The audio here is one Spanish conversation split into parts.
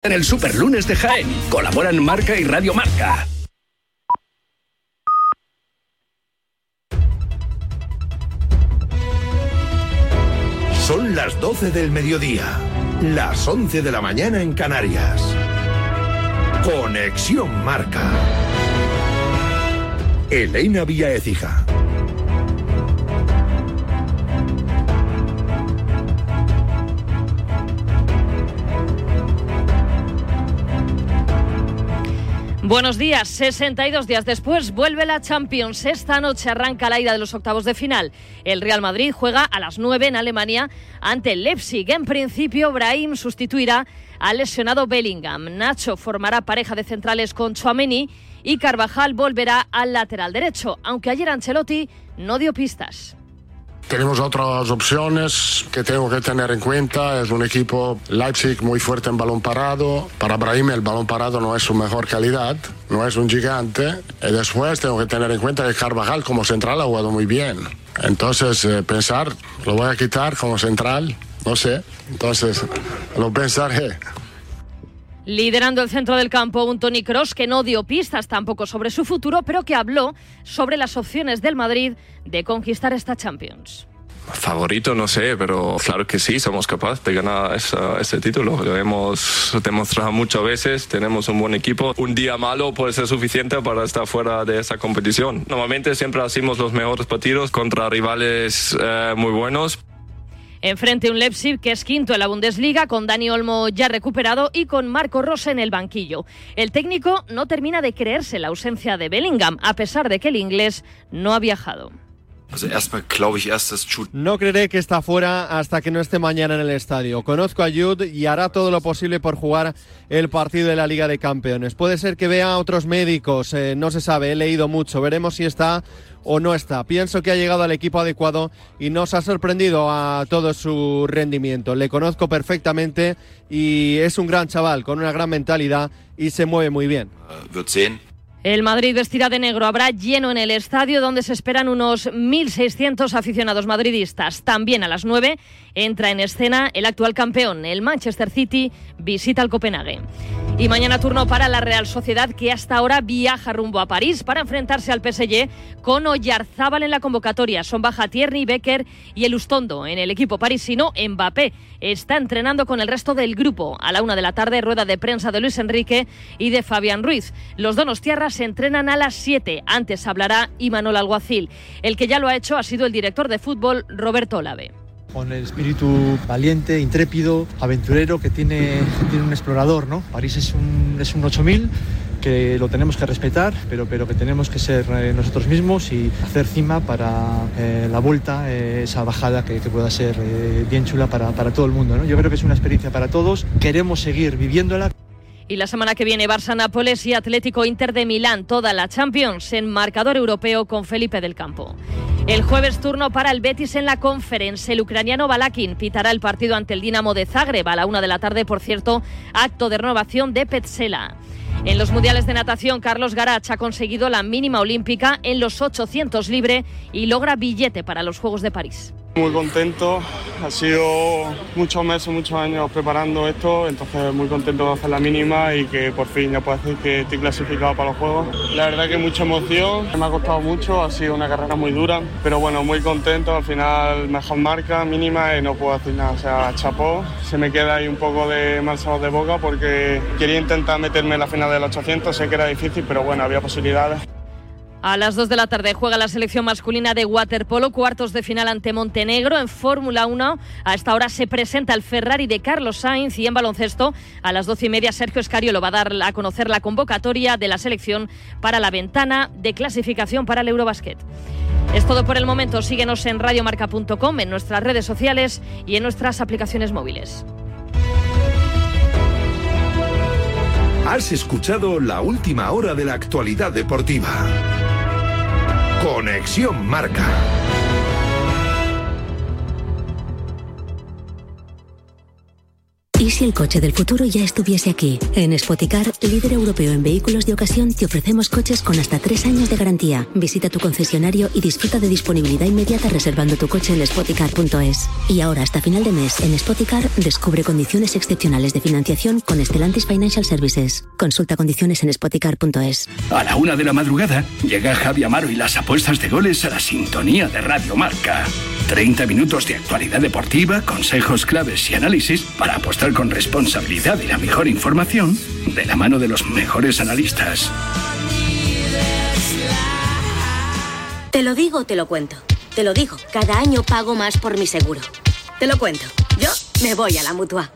En el Superlunes de Jaén colaboran Marca y Radio Marca. Son las 12 del mediodía, las 11 de la mañana en Canarias. Conexión Marca. Elena Vía Ecija. Buenos días, 62 días después vuelve la Champions. Esta noche arranca la ida de los octavos de final. El Real Madrid juega a las 9 en Alemania ante el Leipzig. En principio, Brahim sustituirá al lesionado Bellingham. Nacho formará pareja de centrales con Chouameni y Carvajal volverá al lateral derecho, aunque ayer Ancelotti no dio pistas. Tenemos otras opciones que tengo que tener en cuenta. Es un equipo Leipzig muy fuerte en balón parado. Para Brahim el balón parado no es su mejor calidad, no es un gigante. Y después tengo que tener en cuenta que Carvajal como central ha jugado muy bien. Entonces eh, pensar, lo voy a quitar como central, no sé. Entonces lo pensaré. Liderando el centro del campo, un Tony Cross que no dio pistas tampoco sobre su futuro, pero que habló sobre las opciones del Madrid de conquistar esta Champions. Favorito, no sé, pero claro que sí, somos capaces de ganar ese título. Lo hemos demostrado muchas veces, tenemos un buen equipo. Un día malo puede ser suficiente para estar fuera de esa competición. Normalmente siempre hacemos los mejores partidos contra rivales eh, muy buenos, Enfrente un Leipzig que es quinto en la Bundesliga, con Dani Olmo ya recuperado y con Marco Rose en el banquillo. El técnico no termina de creerse la ausencia de Bellingham, a pesar de que el inglés no ha viajado. No creeré que está fuera hasta que no esté mañana en el estadio. Conozco a Jude y hará todo lo posible por jugar el partido de la Liga de Campeones. Puede ser que vea a otros médicos, eh, no se sabe, he leído mucho. Veremos si está o no está. Pienso que ha llegado al equipo adecuado y nos ha sorprendido a todo su rendimiento. Le conozco perfectamente y es un gran chaval con una gran mentalidad y se mueve muy bien. El Madrid vestirá de negro. Habrá lleno en el estadio donde se esperan unos 1.600 aficionados madridistas. También a las 9 entra en escena el actual campeón. El Manchester City visita al Copenhague. Y mañana turno para la Real Sociedad que hasta ahora viaja rumbo a París para enfrentarse al PSG con Oyarzábal en la convocatoria. Son baja Tierney, Becker y el Ustondo. En el equipo parisino, Mbappé está entrenando con el resto del grupo. A la una de la tarde, rueda de prensa de Luis Enrique y de Fabián Ruiz. Los donos tierras se entrenan a las 7. Antes hablará Imanol Alguacil. El que ya lo ha hecho ha sido el director de fútbol Roberto Olave con el espíritu valiente, intrépido, aventurero que tiene, tiene un explorador. ¿no? París es un, es un 8000 que lo tenemos que respetar, pero, pero que tenemos que ser eh, nosotros mismos y hacer cima para eh, la vuelta, eh, esa bajada que, que pueda ser bien chula para, para todo el mundo. ¿no? Yo creo que es una experiencia para todos, queremos seguir viviéndola. Y la semana que viene Barça-Nápoles y Atlético Inter de Milán, toda la Champions en marcador europeo con Felipe del Campo. El jueves turno para el Betis en la Conference. El ucraniano Balakin pitará el partido ante el Dinamo de Zagreb a la una de la tarde, por cierto, acto de renovación de Petzela. En los mundiales de natación, Carlos Garach ha conseguido la mínima olímpica en los 800 libre y logra billete para los Juegos de París. Muy contento, ha sido muchos meses, muchos años preparando esto, entonces muy contento de hacer la mínima y que por fin ya puedo decir que estoy clasificado para los Juegos. La verdad que mucha emoción, me ha costado mucho, ha sido una carrera muy dura, pero bueno, muy contento, al final mejor marca, mínima y no puedo decir nada, o sea, chapó. Se me queda ahí un poco de mal sabor de boca porque quería intentar meterme en la final del 800, sé que era difícil, pero bueno, había posibilidades. A las 2 de la tarde juega la selección masculina de waterpolo, cuartos de final ante Montenegro en Fórmula 1. A esta hora se presenta el Ferrari de Carlos Sainz y en baloncesto a las 12 y media Sergio Escario va a dar a conocer la convocatoria de la selección para la ventana de clasificación para el Eurobasket. Es todo por el momento. Síguenos en radiomarca.com, en nuestras redes sociales y en nuestras aplicaciones móviles. Has escuchado la última hora de la actualidad deportiva. Conexión Marca. ¿Y si el coche del futuro ya estuviese aquí? En Spoticar, líder europeo en vehículos de ocasión, te ofrecemos coches con hasta tres años de garantía. Visita tu concesionario y disfruta de disponibilidad inmediata reservando tu coche en spoticar.es. Y ahora, hasta final de mes, en Spoticar, descubre condiciones excepcionales de financiación con Estelantis Financial Services. Consulta condiciones en spoticar.es. A la una de la madrugada, llega Javi Amaro y las apuestas de goles a la sintonía de Radio Marca. 30 minutos de actualidad deportiva, consejos claves y análisis para apostar con responsabilidad y la mejor información de la mano de los mejores analistas. Te lo digo, te lo cuento. Te lo digo, cada año pago más por mi seguro. Te lo cuento. Yo me voy a la mutua.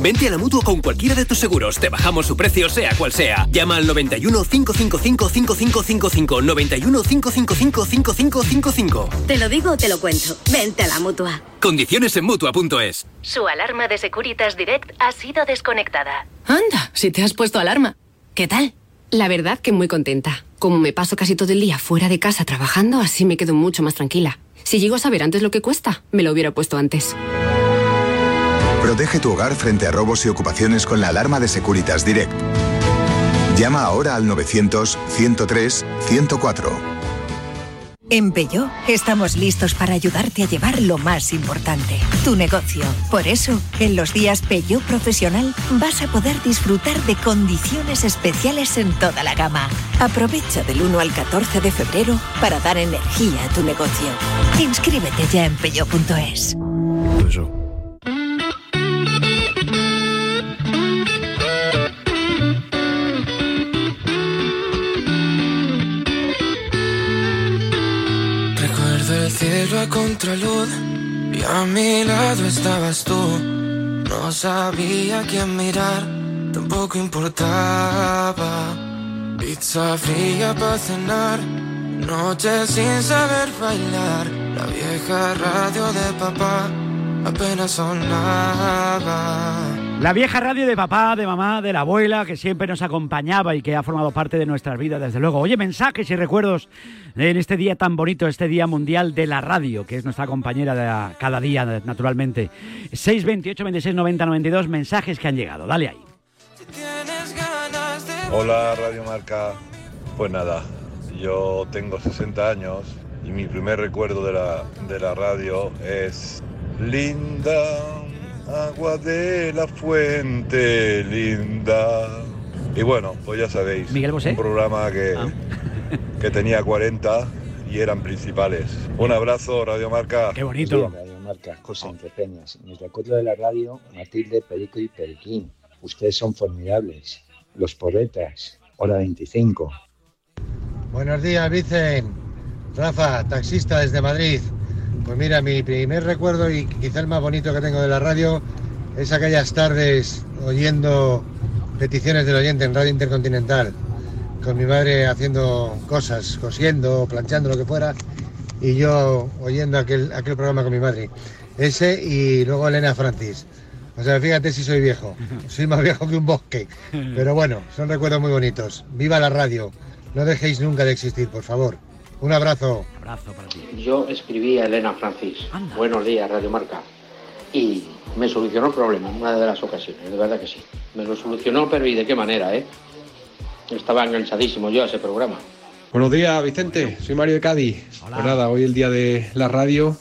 Vente a la mutua con cualquiera de tus seguros. Te bajamos su precio, sea cual sea. Llama al 91 555 5555. 91 555 5555. Te lo digo, te lo cuento. Vente a la mutua. Condiciones en mutua.es. Su alarma de Securitas Direct ha sido desconectada. Anda, si te has puesto alarma. ¿Qué tal? La verdad que muy contenta. Como me paso casi todo el día fuera de casa trabajando, así me quedo mucho más tranquila. Si llego a saber antes lo que cuesta, me lo hubiera puesto antes. Protege tu hogar frente a robos y ocupaciones con la alarma de Securitas Direct. Llama ahora al 900-103-104. En Peugeot estamos listos para ayudarte a llevar lo más importante, tu negocio. Por eso, en los días Peugeot Profesional vas a poder disfrutar de condiciones especiales en toda la gama. Aprovecha del 1 al 14 de febrero para dar energía a tu negocio. Inscríbete ya en peugeot.es. A contraluz y a mi lado estabas tú. No sabía quién mirar, tampoco importaba. Pizza fría para cenar, noches sin saber bailar. La vieja radio de papá apenas sonaba. La vieja radio de papá, de mamá, de la abuela, que siempre nos acompañaba y que ha formado parte de nuestras vidas, desde luego. Oye, mensajes y recuerdos en este día tan bonito, este Día Mundial de la Radio, que es nuestra compañera de cada día, naturalmente. 628 26 90 92, mensajes que han llegado. Dale ahí. Hola Radio Marca. Pues nada, yo tengo 60 años y mi primer recuerdo de la, de la radio es Linda, agua de la fuente, linda. Y bueno, pues ya sabéis, Miguel Bosé. un programa que, que tenía 40 y eran principales. Un abrazo, Radio Marca. Qué bonito. Radio Marca, José Entrepeñas. En el recuerdo de la radio, Matilde, Perico y Periquín. Ustedes son formidables. Los poetas, hora 25. Buenos días, Vicen. Rafa, taxista desde Madrid. Pues mira, mi primer recuerdo y quizá el más bonito que tengo de la radio es aquellas tardes oyendo peticiones del oyente en Radio Intercontinental, con mi madre haciendo cosas, cosiendo, planchando, lo que fuera, y yo oyendo aquel, aquel programa con mi madre. Ese y luego Elena Francis. O sea, fíjate si soy viejo. Soy más viejo que un bosque. Pero bueno, son recuerdos muy bonitos. Viva la radio. No dejéis nunca de existir, por favor. Un abrazo. Abrazo para ti. Yo escribí a Elena Francis. Buenos días, Radio Marca. Y me solucionó el problema en una de las ocasiones, de verdad que sí. Me lo solucionó, pero ¿y de qué manera, eh? Estaba enganchadísimo yo a ese programa. Buenos días, Vicente. Soy Mario de Cádiz. Pues nada, hoy el día de la radio.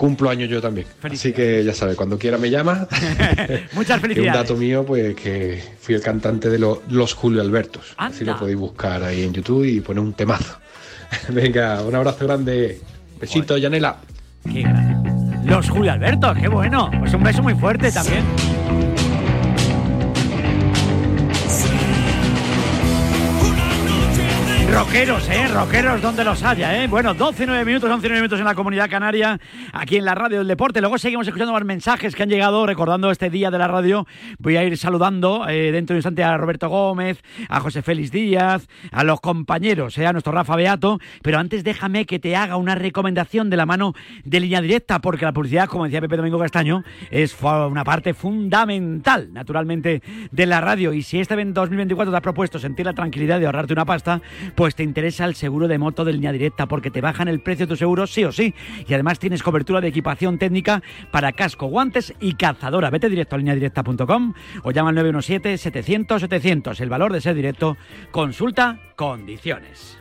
Cumplo años yo también. Así que ya sabes, cuando quiera me llama. Muchas Y un felicidades. dato mío, pues que fui el cantante de lo- los Julio Albertos. Así lo podéis buscar ahí en YouTube y poner un temazo. Venga, un abrazo grande. Besito, Yanela. Los Julio Alberto, qué bueno. Pues un beso muy fuerte también. Rockeros, ¿eh? Rockeros donde los haya, ¿eh? Bueno, 12, 9 minutos, 11, 9 minutos en la comunidad canaria, aquí en la radio del deporte. Luego seguimos escuchando más mensajes que han llegado recordando este día de la radio. Voy a ir saludando eh, dentro de un instante a Roberto Gómez, a José Félix Díaz, a los compañeros, ¿eh? a nuestro Rafa Beato. Pero antes déjame que te haga una recomendación de la mano de línea directa, porque la publicidad, como decía Pepe Domingo Castaño, es una parte fundamental, naturalmente, de la radio. Y si este 2024 te has propuesto sentir la tranquilidad de ahorrarte una pasta, pues te te interesa el seguro de moto de línea directa porque te bajan el precio de tu seguro sí o sí. Y además tienes cobertura de equipación técnica para casco, guantes y cazadora. Vete directo a lineadirecta.com o llama al 917-700-700. El valor de ser directo. Consulta condiciones.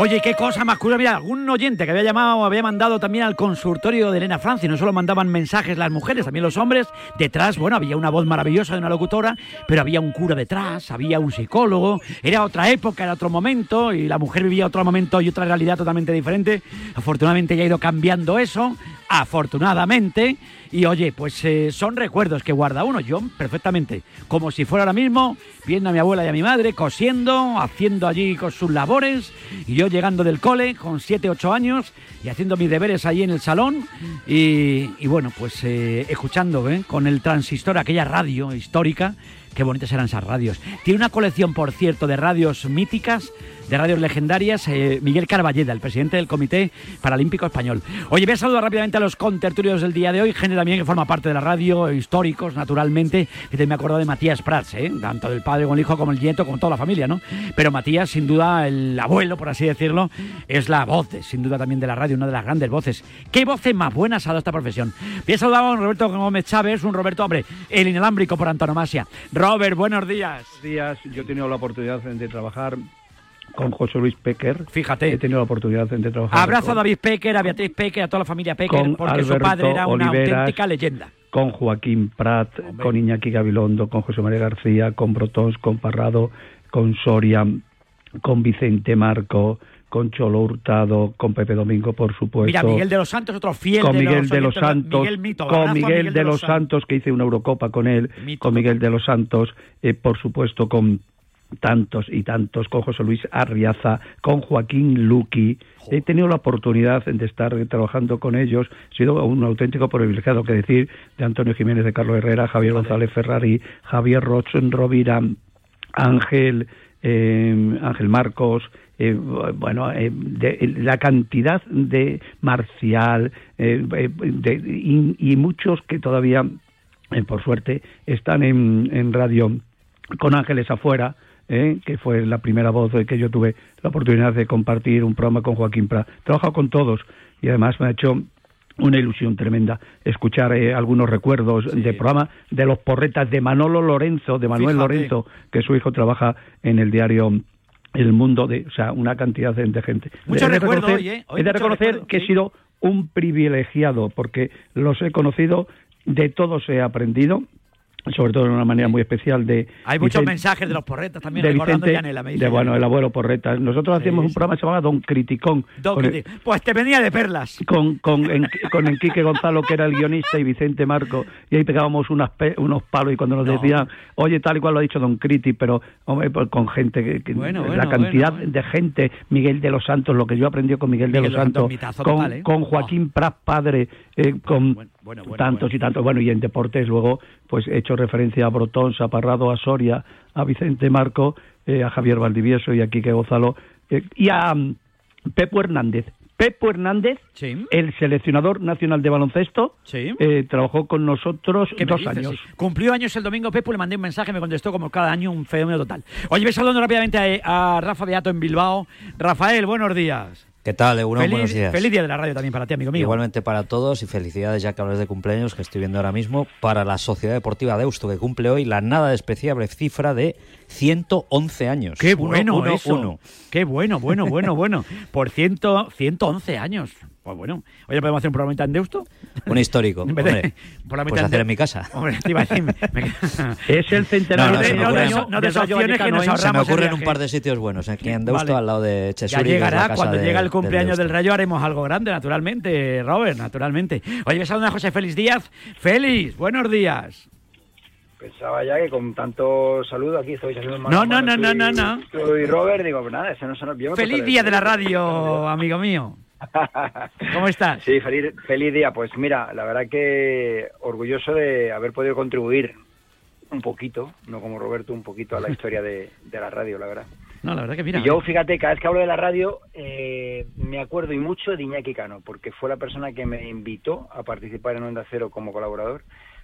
Oye, qué cosa más curiosa. Mira, algún oyente que había llamado había mandado también al consultorio de Elena Francia. No solo mandaban mensajes las mujeres, también los hombres. Detrás, bueno, había una voz maravillosa de una locutora, pero había un cura detrás, había un psicólogo. Era otra época, era otro momento, y la mujer vivía otro momento y otra realidad totalmente diferente. Afortunadamente ya ha ido cambiando eso afortunadamente. Y oye, pues eh, son recuerdos que guarda uno, yo perfectamente, como si fuera ahora mismo, viendo a mi abuela y a mi madre cosiendo, haciendo allí con sus labores, y yo llegando del cole con 7, 8 años y haciendo mis deberes allí en el salón, y, bueno, pues eh, escuchando ¿eh? con el transistor aquella radio histórica, qué bonitas eran esas radios. Tiene una colección, por cierto, de radios míticas de radios legendarias, eh, Miguel Carballeda, el presidente del Comité Paralímpico Español. Oye, voy a saludar rápidamente a los contertulios del día de hoy, gente también que forma parte de la radio, históricos, naturalmente, que me acuerdo de Matías Prats, ¿eh? tanto del padre como el hijo, como el nieto, como toda la familia, ¿no? Pero Matías, sin duda, el abuelo, por así decirlo, es la voz, sin duda también de la radio, una de las grandes voces. ¿Qué voces más buenas ha dado esta profesión? Voy a saludar a Roberto Gómez Chávez, un Roberto, hombre, el inalámbrico por antonomasia. Robert, buenos días. Buenos días, yo he tenido la oportunidad de trabajar con José Luis Pecker. Fíjate. He tenido la oportunidad de trabajar. Abrazo a David Pecker, a Beatriz Pecker, a toda la familia Pecker, porque su padre era una auténtica leyenda. Con Joaquín Prat, con Iñaki Gabilondo, con José María García, con Brotons, con Parrado, con Soria, con Vicente Marco, con Cholo Hurtado, con Pepe Domingo, por supuesto. Mira, Miguel de los Santos, otro fiel con de Miguel los de los Santos, Miguel Mito, con Miguel, de, los Santos, que hice una Eurocopa con él, Mito, con Miguel de los Santos, eh, por supuesto con tantos y tantos, con José Luis Arriaza, con Joaquín Luqui. He tenido la oportunidad de estar trabajando con ellos. He sido un auténtico privilegiado, que decir, de Antonio Jiménez, de Carlos Herrera, Javier González Ferrari, Javier Rochen Rovira, Ángel, eh, Ángel Marcos, eh, bueno, eh, de, la cantidad de Marcial eh, de, y, y, muchos que todavía, por suerte, están en, en radio con Ángeles afuera, ¿eh? que fue la primera voz que yo tuve la oportunidad de compartir un programa con Joaquín Prat. He trabajado con todos y además me ha hecho una ilusión tremenda escuchar eh, algunos recuerdos sí. del programa de los porretas de Manolo Lorenzo, de Manuel Fíjate. Lorenzo, que su hijo trabaja en el diario El Mundo, de, o sea, una cantidad de, de gente. Mucho he de recuerdo reconocer, hoy, ¿eh? Hoy he de mucho reconocer recuerdo, que sí. he sido un privilegiado porque los he conocido, de todos he aprendido, sobre todo de una manera muy especial de Hay muchos Vicente- mensajes de los porretas también, de recordando Vicente, Yanela, me dice de, bueno, el abuelo Porreta. Nosotros hacíamos un programa que se llamaba Don Criticón. Don con el- Criti- Pues te venía de perlas. con, con, en- con Enrique Gonzalo, que era el guionista, y Vicente Marco, y ahí pegábamos unas pe- unos palos, y cuando nos No. decían, oye, tal y cual lo ha dicho Don Criti, pero hombre, pues, con gente, que, que- Bueno, la bueno, cantidad bueno. de gente, Miguel de los Santos, lo que yo aprendí con Miguel, de los Santos, mitazo con, total, ¿eh? con Joaquín Prat padre, eh, con bueno, bueno, tantos y tantos, bueno, y en deportes luego, pues he hecho referencia a Brotón, a Parrado, a Soria, a Vicente Marco, eh, a Javier Valdivieso y a Quique Gonzalo, eh, y a mm, Pepo Hernández. Pepo Hernández, el seleccionador nacional de baloncesto, eh, trabajó con nosotros ¿Qué me dos dices? años. Sí. Cumplió años el domingo Pepo, le mandé un mensaje, me contestó como cada año un fenómeno total. Oye, voy saludando rápidamente a, a Rafa Beato en Bilbao. Rafael, buenos días. ¿Qué tal, Egunon? feliz, Buenos días. feliz día de la radio también para ti, amigo mío. Igualmente para todos y felicidades ya que hablas de cumpleaños que estoy viendo ahora mismo para la Sociedad Deportiva Deusto que cumple hoy la nada despreciable cifra de 111 años. Qué Uno, bueno uno, eso. uno. Qué bueno, bueno, bueno, bueno. Por ciento, 111 años. Pues bueno. Oye, ¿podemos hacer un programa en Deusto? Un histórico. En vez de- Hombre, por la puedes mitad hacer de- en mi casa. Hombre, te iba a decir, me- me- Es el centenario No, no, de se me no, ocurren- no, no Rayo opciones que nos ¿eh? Se me ahorramos ocurren un par de sitios buenos. Aquí en Deusto, Vale. al lado de Ya Chesuri. la llegará, casa cuando de- llega el cumpleaños del. Rayo haremos algo grande, naturalmente, Robert, naturalmente. Oye, ves a José Félix Díaz. Félix, buenos días. Pensaba ya que con tanto saludo aquí estoy haciendo No, no, no, no, no, no. Soy Robert, digo, pues nada, ese no se nos vio. Feliz día de la radio, amigo mío. ¿Cómo estás? Sí, feliz, feliz día. Pues mira, la verdad que orgulloso de haber podido contribuir un poquito, no como Roberto, un poquito a la historia de, de la radio, la verdad. No, la verdad que mira. Y yo, fíjate, cada vez que hablo de la radio, eh, me acuerdo y mucho de Iñaki Cano, porque fue la persona que me invitó a participar en Onda Cero como colaborador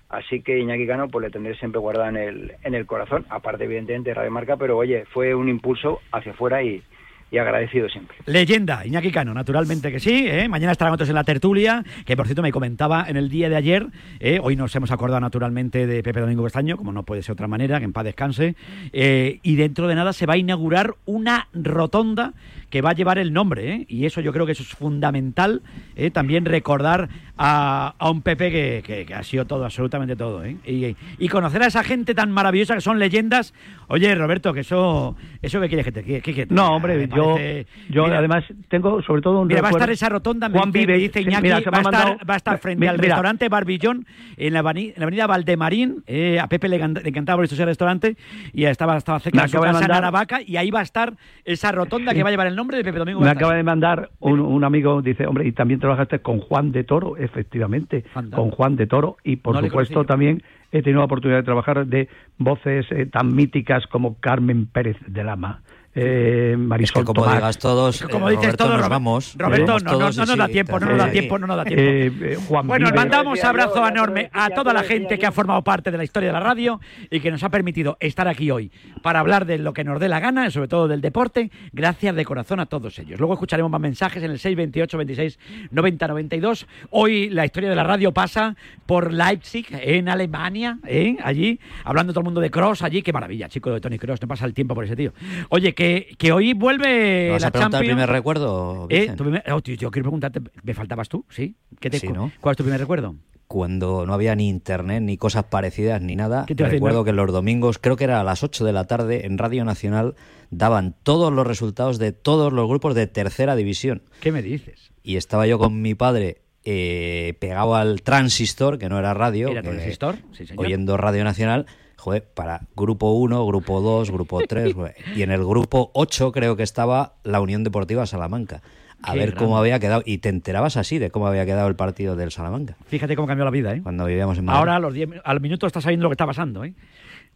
Así que Iñaki Cano pues le tendré siempre guardado en el, en el corazón, aparte evidentemente de Radio Marca, pero oye, fue un impulso hacia afuera y, y agradecido siempre. Leyenda, Iñaki Cano, naturalmente que sí. ¿eh? Mañana estarán otros en la tertulia, que por cierto me comentaba en el día de ayer. ¿eh? Hoy nos hemos acordado naturalmente de Pepe Domingo Castaño, como no puede ser de otra manera, que en paz descanse. Eh, y dentro de nada se va a inaugurar una rotonda que va a llevar el nombre. ¿eh? Y eso yo creo que eso es fundamental. ¿eh? También recordar a, a un Pepe que, que- que ha sido todo, absolutamente todo. ¿eh? Y, y conocer a esa gente tan maravillosa que son leyendas. Oye, Roberto, que eso, eso que quieres que te que- que te- No, hombre, yo, parece- yo Mira, además tengo sobre todo un Mira, va a recuerdo- estar esa rotonda, Juan Vive, me dice Iñaki, mira, va, a estar, mandado- va a estar frente mira, al restaurante Barbillón en la, avani- en la avenida Valdemarín. eh, a Pepe le, encanta- le encantaba por ese restaurante y estaba, estaba cerca de su casa Aravaca y ahí va a estar esa rotonda que va a llevar el nombre de Pepe Domingo Me acaba de mandar un, un amigo, dice, hombre, y también trabajaste con Juan de Toro, efectivamente, con Juan de Toro, y por No supuesto también he tenido la oportunidad de trabajar de voces eh, tan míticas como Carmen Pérez de Lama, eh, Marisol como Tomás. digas todos, Es que como eh, dices Roberto, todo, nos vamos. Roberto, no, no, todos no y nos da tiempo, no nos da tiempo, no nos da tiempo. Eh, Juan Bueno, Vive. mandamos abrazo yo, enorme a toda la gente que ha formado parte de la historia de la radio y que nos ha permitido estar aquí hoy para hablar de lo que nos dé la gana, sobre todo del deporte. Gracias de corazón a todos ellos. Luego escucharemos más mensajes en el 628 26 90 92. Hoy la historia de la radio pasa por Leipzig, en Alemania, ¿eh? allí, hablando todo el mundo de Cross, allí. Qué maravilla, chico de Tony Cross, no pasa el tiempo por ese tío. Oye, que, que hoy vuelve ¿Vas la a preguntar el Champions. primer recuerdo, Eh, primer- oh, tío, yo quiero preguntarte, ¿me faltabas tú? ¿Sí? ¿Qué te, Sí, ¿no? ¿Cuál es tu primer recuerdo? Cuando no había ni internet ni cosas parecidas ni nada, ¿Qué te iba a decir, recuerdo que los domingos, creo que era a las 8 de la tarde, en Radio Nacional daban todos los resultados de todos los grupos de tercera división. ¿Qué me dices? Y estaba yo con mi padre eh, pegado al transistor, que no era radio, ¿Era que- transistor? Sí, señor. oyendo Radio Nacional, joder, para grupo 1, grupo 2, grupo 3, y en el grupo 8 creo que estaba la Unión Deportiva Salamanca. A Qué ver grande. cómo había quedado, y te enterabas así de cómo había quedado el partido del Salamanca, Fíjate cómo cambió la vida, ¿eh? cuando vivíamos en Madrid. Ahora a los 10 mi- al minuto estás sabiendo lo que está pasando, ¿eh?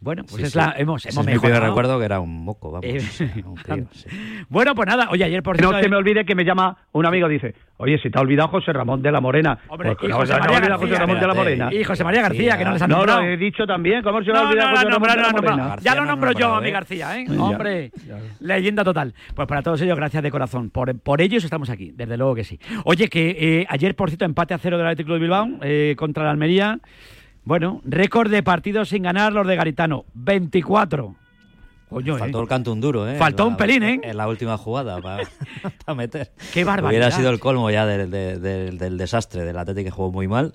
Bueno, pues Sí, es sí. la, hemos, Ese hemos es mi primer mejorado. recuerdo que era un moco, vamos. Eh, un sí. Bueno, pues nada, oye, ayer por No cierto... se me olvide que me llama un amigo dice, oye, si te ha olvidado José Ramón de la Morena. Hombre, Pues, y no, José María García, José Ramón de la espérate. Morena. Y José María García, que no les han No, nombrado. lo he dicho también, ¿cómo se me ha No, no, olvidado no, José no, Ramón no, de la no, no, Morena? Ya lo no nombro yo, a mi. García, ¿eh? Ya, Hombre, leyenda total. Pues para todos ellos, gracias de corazón. Por, por ellos estamos aquí, desde luego que sí. Oye, que eh, ayer, por cierto, empate a cero del Atlético de Bilbao eh, contra la Almería. Bueno, récord de partidos sin ganar los de Garitano, 24. Coño, ¿eh? Faltó el canto un duro, ¿eh? Faltó un pelín, ¿eh? En la última jugada para meter. Qué barbaridad. Hubiera sido el colmo ya del, del- del- desastre del Atlético que jugó muy mal.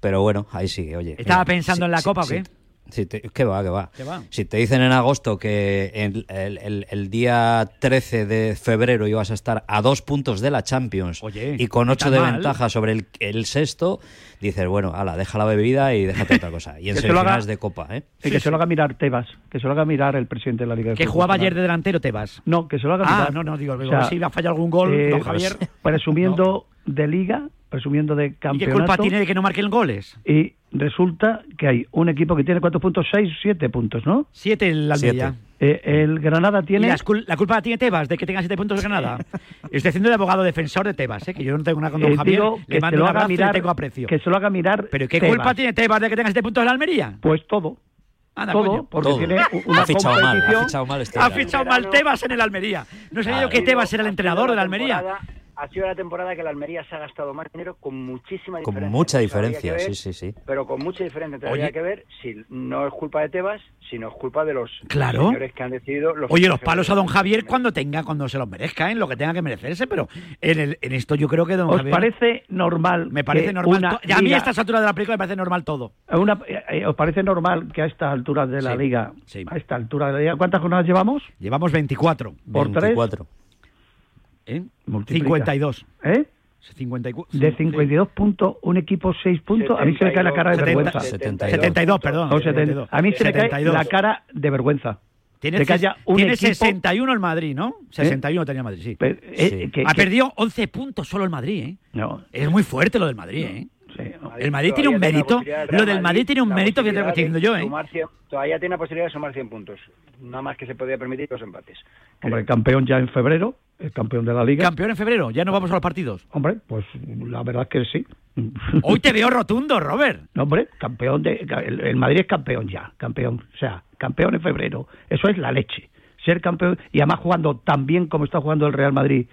Pero bueno, ahí sigue, oye. ¿Estaba Mira, pensando sí, en la sí, Copa o sí. qué? Sí, te- ¿Qué va, qué va? ¿Qué va? Si te dicen en agosto que el, el- el- el día 13 de febrero ibas a estar a dos puntos de la Champions Oye, y con ocho de mal. ventaja sobre el, el sexto, dices, bueno, ala, deja la bebida y déjate otra cosa. Y en Que se lo haga- semifinales de Copa, ¿eh? Y que se lo haga mirar Tebas, que se lo haga mirar el presidente de la Liga de Que Fútbol jugaba ayer de delantero Tebas. No, que se lo haga Ah, mirar. no, no, digo, O digo, sea, si ha fallado algún gol, eh, don Javier. Presumiendo de Liga, presumiendo de ¿Y campeonato. qué culpa tiene de que no marquen goles? Y resulta que hay un equipo que tiene cuántos puntos, seis, siete puntos, ¿no? Siete el Almería. Eh, el Granada tiene. ¿Y las cul- la culpa la tiene Tebas de que tenga siete puntos de Granada? Estoy haciendo de abogado defensor de Tebas, ¿eh? que yo no tengo nada con don eh, Javier. digo le que se mando lo un haga abrazo y mirar, le tengo aprecio. que se lo haga mirar. ¿Pero qué Tebas. culpa tiene Tebas de que tenga siete puntos de la Almería? Pues todo. Anda, todo, coño. porque Todo. tiene una Ha fichado mal, ha competición. fichado mal este Ha fichado mal Tebas en el Almería. No sabía yo que Tebas era el entrenador la de la Almería. Ha sido la temporada que la Almería se ha gastado más dinero con muchísima Con diferencia. mucha Entonces, habría diferencia, ver- sí, sí, sí. Pero con mucha diferencia. Entonces, Oye. habría que ver si no es culpa de Tebas, sino es culpa de los Claro. señores que han decidido. Los Oye, los palos a don Javier cuando tenga, cuando se los merezca, en lo que tenga que merecerse, pero en, el, en esto yo creo que don ¿Os Javier... parece normal? Me parece normal. una to- y a mí liga- a estas alturas de la película me parece normal todo. una- eh, eh, ¿Os parece normal que a estas alturas de la Sí, liga, sí. a esta altura de la liga, ¿cuántas jornadas llevamos? Llevamos 24. Por tres. 24. ¿Eh? Multiplica. 52. ¿Eh? 54. De 52 puntos, un equipo 6 puntos, a mí se me cae la cara de 70, vergüenza. 72. 72, perdón. O 70. 72. A mí se me cae 72. la cara de vergüenza. Tiene, de que haya un tiene equipo- 61 el Madrid, ¿no? 61 tenía el Madrid, sí. Pe- eh, Sí. que- ha que- perdido 11 puntos solo el Madrid, ¿eh? No, Es muy fuerte lo del Madrid, ¿eh? El Madrid tiene un mérito. Lo del Madrid tiene un mérito, que estoy diciendo yo, ¿eh? todavía tiene la posibilidad de sumar 100 puntos. Nada más que se podía permitir los empates. Hombre, campeón ya en febrero, el campeón de la Liga. Campeón en febrero, ya no vamos a los partidos. Hombre, pues la verdad es que sí. Hoy te veo rotundo, Robert. hombre, campeón de. El, Madrid es campeón ya, campeón. O sea, campeón en febrero. Eso es la leche. Ser campeón y además jugando tan bien como está jugando el Real Madrid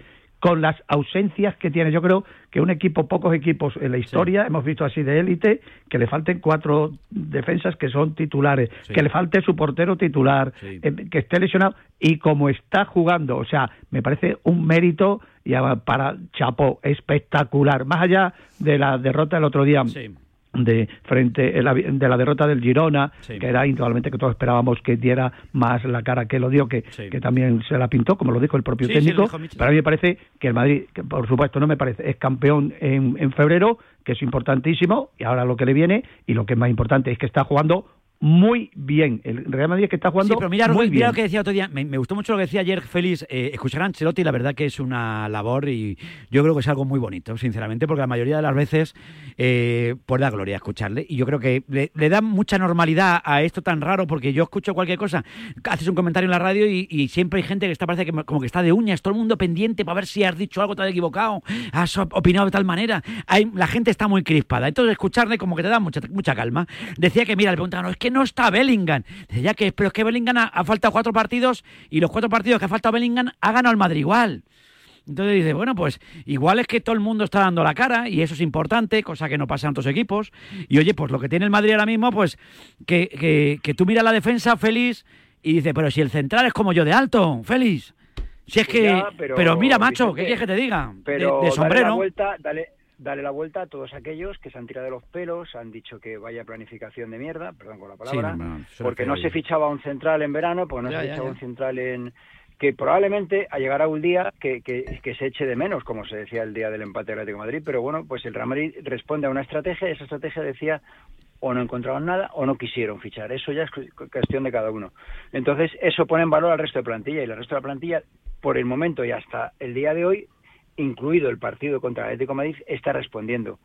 con las ausencias que tiene. Yo creo que un equipo, pocos equipos en la historia, hemos visto así de élite, que le falten cuatro defensas que son titulares, que le falte su portero titular, eh, que esté lesionado y como está jugando, o sea, me parece un mérito y para Chapo espectacular, más allá de la derrota del otro día de frente eh, de la derrota del Girona, que era indudablemente que todos esperábamos que diera más la cara que lo dio, que, que también se la pintó, como lo dijo el propio técnico. Pero a mí me parece que el Madrid, que por supuesto no me parece, es campeón en, en febrero, que es importantísimo, y ahora lo que le viene, y lo que es más importante es que está jugando muy bien. El Real Madrid que está jugando. Sí, pero mira, muy mira lo que decía otro día. Me, gustó mucho lo que decía ayer Félix. Eh, escuchar a Ancelotti, la verdad que es una labor y yo creo que es algo muy bonito, sinceramente, porque la mayoría de las veces eh, pues da gloria escucharle. Y yo creo que le, da mucha normalidad a esto tan raro, porque yo escucho cualquier cosa, haces un comentario en la radio y, siempre hay gente que está, parece que como que está de uñas, todo el mundo pendiente para ver si has dicho algo, te has equivocado, has opinado de tal manera. Hay, la gente está muy crispada. Entonces, escucharle como que te da mucha, mucha calma. Decía que, mira, le preguntaban, es que no está Bellingham. ya que, pero es que Bellingham ha, faltado cuatro partidos y los cuatro partidos que ha faltado Bellingham ha ganado el Madrid igual. Entonces dice, bueno, pues igual es que todo el mundo está dando la cara y eso es importante, cosa que no pasa en otros equipos. Y oye, pues lo que tiene el Madrid ahora mismo, pues que, que, que tú miras la defensa, Félix, y dice, pero si el central es como yo de alto, Félix. Si es que... pero, mira, macho, ¿qué quieres que te diga? de, sombrero. vuelta, dale, la vuelta a todos aquellos que se han tirado de los pelos, han dicho que vaya planificación de mierda, perdón con la palabra, porque no se fichaba un central en verano, porque no se fichaba un central en que probablemente llegará un día que, que, se eche de menos, como se decía el día del empate del Atlético Madrid, pero bueno, pues el Real Madrid responde a una estrategia, y esa estrategia decía o no encontraban nada o no quisieron fichar. Eso ya es cuestión de cada uno. Entonces, eso pone en valor al resto de plantilla y el resto de la plantilla, por el momento y hasta el día de hoy, incluido el partido contra el Atlético Madrid, está respondiendo.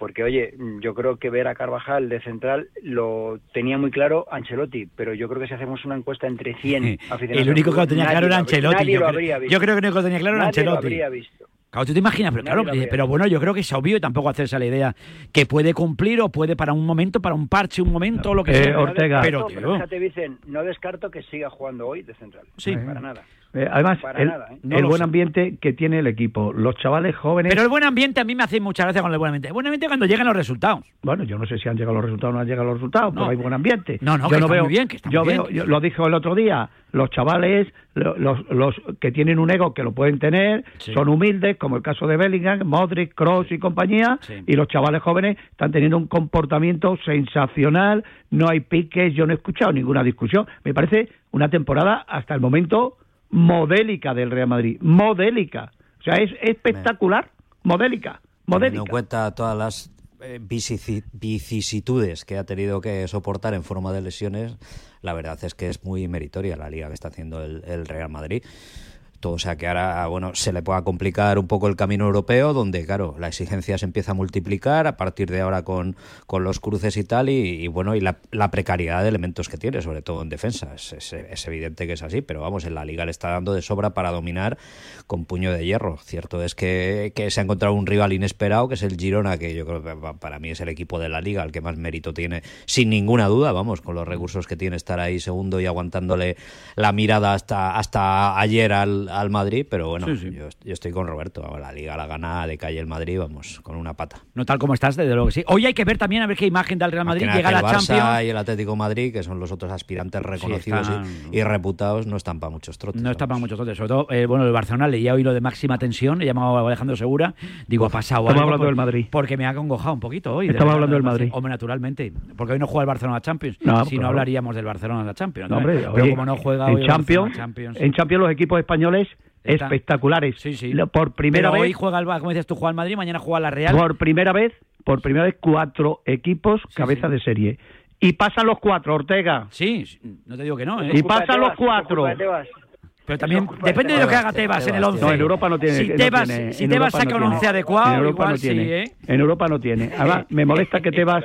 Porque, oye, yo creo que ver a Carvajal de central lo tenía muy claro Ancelotti, pero yo creo que si hacemos una encuesta entre 100 aficionados... el único que lo tenía claro era Ancelotti. Yo, creo, yo, creo que el único que lo tenía claro era Ancelotti. Lo habría visto. Claro, tú te imaginas, pero claro, pero bueno, yo creo que es obvio y tampoco hacerse la idea que puede cumplir o puede para un momento, para un parche, un momento, lo que eh, sea. Ortega. Pero, pero fíjate, dicen, no descarto que siga jugando hoy de central. Sí. Para nada. Eh, además, el, ¿eh? el buen ambiente que tiene el equipo, los chavales jóvenes. Pero el buen ambiente a mí me hace mucha gracia con el buen ambiente. El buen ambiente cuando llegan los resultados. Bueno, yo no sé si han llegado los resultados o no han llegado los resultados, pero hay buen ambiente. No, no, yo no veo, muy bien, que está yo muy veo, Yo lo dije el otro día, los chavales, los, los que tienen un ego que lo pueden tener, son humildes, como el caso de Bellingham, Modric, Cross y compañía, y los chavales jóvenes están teniendo un comportamiento sensacional, no hay piques, yo no he escuchado ninguna discusión. Me parece una temporada hasta el momento modélica del Real Madrid, modélica. O sea, es espectacular, modélica, modélica. Teniendo en cuenta todas las eh, vicisitudes que ha tenido que soportar en forma de lesiones, la verdad es que es muy meritoria la liga que está haciendo el Real Madrid o sea que ahora bueno se le pueda complicar un poco el camino europeo donde claro la exigencia se empieza a multiplicar a partir de ahora con, con los cruces y tal y, bueno y la, precariedad de elementos que tiene sobre todo en defensa. Es, es, evidente que es así pero vamos en la liga le está dando de sobra para dominar con puño de hierro. Cierto es que, que se ha encontrado un rival inesperado que es el Girona que yo creo que para mí es el equipo de la liga el que más mérito tiene sin ninguna duda vamos con los recursos que tiene estar ahí segundo y aguantándole la mirada hasta hasta ayer al al Madrid, pero bueno, Yo, estoy con Roberto. La liga la gana de calle el Madrid, vamos, con una pata. No tal como estás, desde luego que sí. Hoy hay que ver también a ver qué imagen da el Real Madrid. Llega la Champions. y el Atlético Madrid, que son los otros aspirantes reconocidos y, reputados, no están para muchos trotes. No están para muchos trotes. Sobre todo, eh, bueno, el Barcelona leía hoy lo de máxima tensión, he llamado a Alejandro Segura. Digo, ha pasado Estamos hablando del Madrid. Porque me ha congojado un poquito hoy. Estamos hablando del Madrid. Hombre, naturalmente. Porque hoy no juega el Barcelona Champions. si no hablaríamos del Barcelona la Champions. hombre, pero como no juega en Champions, en Champions los equipos españoles espectaculares. Sí, sí. Por primera vez. Hoy juega el como dices tú, juega el Madrid, mañana juega la Real. Por primera vez, por primera vez cuatro equipos cabeza de serie. Y pasan los cuatro, Ortega. Sí, no te digo que no. ¿eh? Y pasan los cuatro. Pero también depende de lo que haga Tebas en el 11. No, en Europa no tiene. Si no Tebas, tiene, si Tebas saca no un 11 tiene. adecuado, en Europa igual no tiene. sí, ¿eh? En Europa no tiene. Además, me molesta que Tebas.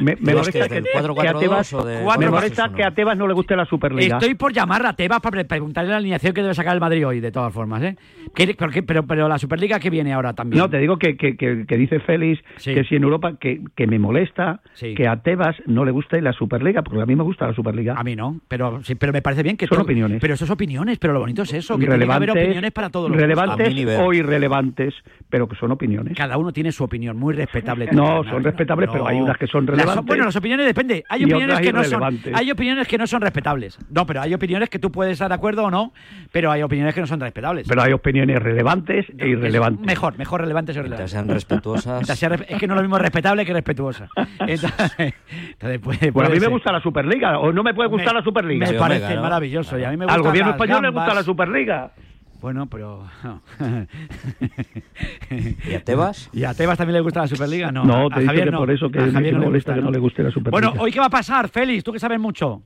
Me, me ¿Los molesta que a 4-4-2 Tebas. o de Me 4-2-3-1? molesta que a Tebas no le guste la Superliga. Estoy por llamar a Tebas para pre- preguntarle la alineación que debe sacar el Madrid hoy, de todas formas, ¿eh? ¿Qué- pero, pero, pero la Superliga que viene ahora también. No, te digo que, que, que, que dice Félix que si en Europa, que, que me molesta Sí. que a Tebas no le guste la Superliga, porque a mí me gusta la Superliga. A mí no, pero sí, pero me parece bien que Son todo- opiniones. Pero eso es opiniones, pero lo bonito es eso, que tiene que haber opiniones para todos los relevantes o irrelevantes, pero que son opiniones. Cada uno tiene su opinión, muy respetable. No, son respetables, pero hay unas que son Las- relevantes. bueno, las opiniones depende. Hay opiniones que no son. irrelevantes. Hay opiniones que no son respetables. No, pero hay opiniones que tú puedes estar de acuerdo o no, pero hay opiniones que no son respetables. Pero hay opinioes relevantes e irrelevantes. Mejor, mejor relevantes y relevantes. sean respetuosas. Es que no es lo mismo respetable que respetuosa. Entonces, entonces puede- Bueno, a puede mí me ser. gusta la Superliga, o no me puede gustar Me- la Superliga. me parece maravilloso. Y a mí me Al gustan gobierno las español le gusta gambas. la Superliga. Bueno, pero. no. ¿Y a Tebas? ¿Y a Tebas también le gusta la Superliga? No, No, a te dicho Javier que no. por eso que A Javier no le molesta gusta, que no le guste la Superliga. Bueno, ¿hoy qué va a pasar, Félix? Tú que sabes mucho.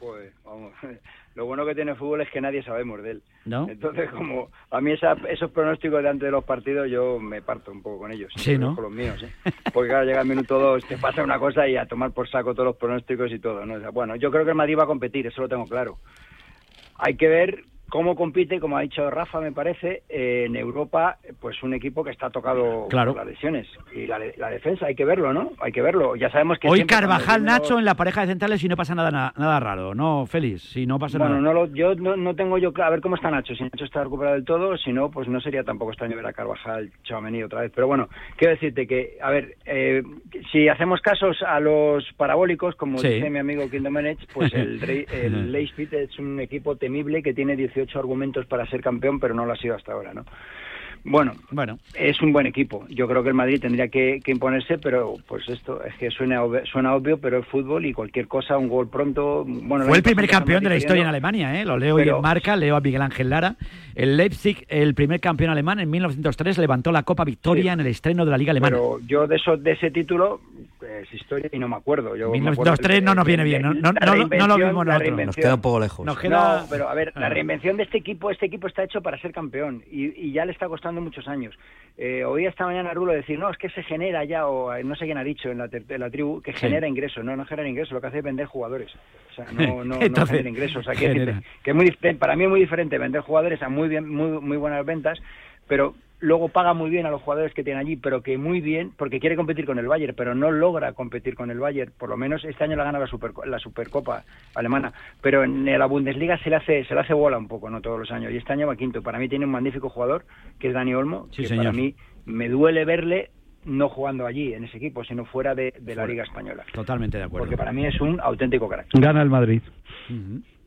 Pues, vamos, lo bueno que tiene el fútbol es que nadie sabemos de él. ¿No? Entonces, como a mí esa- esos pronósticos de antes de los partidos, yo me parto un poco con ellos. Sí, ¿no? Con los míos, ¿eh? Porque claro, llega el minuto dos, te pasa una cosa y a tomar por saco todos los pronósticos y todo, ¿no? O sea, bueno, yo creo que el Madrid va a competir, eso lo tengo claro. Hay que ver cómo compite, como ha dicho Rafa, me parece, eh, en Europa, pues un equipo que está tocado Claro. por las lesiones. Y la, la defensa, hay que verlo, ¿no? Hay que verlo. Ya sabemos que Hoy Carvajal, los- Nacho en la pareja de centrales y no pasa nada, nada, nada raro. No, Félix, si no pasa Bueno, nada. no lo, yo no, no tengo yo claro, a ver cómo está Nacho, si Nacho está recuperado del todo, si no, pues no sería tampoco extraño ver a Carvajal, Chouameni otra vez. Pero bueno, quiero decirte que, a ver, eh, si hacemos casos a los parabólicos, como Sí. dice mi amigo Kim Domenech, pues el, el Leipzig es un equipo temible que tiene 18 argumentos para ser campeón, pero no lo ha sido hasta ahora, ¿no? Bueno, bueno, es un buen equipo. Yo creo que el Madrid tendría que, que imponerse, pero pues esto es que suena obvio, suena obvio, pero es fútbol y cualquier cosa, un gol pronto. Bueno, Fue el primer campeón de la historia en Alemania, ¿eh? Lo leo Pero- en marca, leo a Miguel Ángel Lara. El Leipzig, el primer campeón alemán en 1903, levantó la Copa Victoria en el estreno de la Liga Alemana. Pero yo de eso, de ese título es historia y no me acuerdo. Yo me acuerdo 1903 del- no nos viene bien, no, no, no, lo- no lo vimos la nosotros. Nos queda un poco lejos. Nos queda- No, pero a ver, la reinvención de este equipo, este equipo está hecho para ser campeón y, y ya le está costando muchos años. Eh, oí esta mañana a Rulo decir, no, es que se genera ya, o eh, no sé quién ha dicho en la, ter- en la tribu, que Sí. genera ingresos. No, no genera ingresos, lo que hace es vender jugadores. O sea, no, no, no genera ingresos. O sea, que es muy, para mí es muy diferente vender jugadores a muy, bien, muy, muy buenas ventas, pero luego paga muy bien a los jugadores que tiene allí, pero que muy bien, porque quiere competir con el Bayern, pero no logra competir con el Bayern. Por lo menos este año la gana la, Super, la Supercopa alemana, pero en la Bundesliga se le hace se le hace bola un poco, no todos los años. Y este año va quinto. Para mí tiene un magnífico jugador, que es Dani Olmo, Sí, que señor. para mí me duele verle no jugando allí en ese equipo, sino fuera de, de la. Liga Española. Totalmente de acuerdo. Porque para mí es un auténtico crack. Gana el Madrid.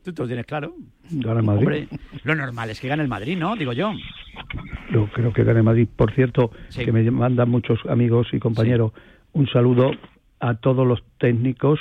¿Tú te lo tienes claro? Gana el Madrid. Hombre, lo normal es que gane el Madrid, ¿no? Digo yo. Yo creo que gana el Madrid. Por cierto, Sí. que me mandan muchos amigos y compañeros un saludo a todos los técnicos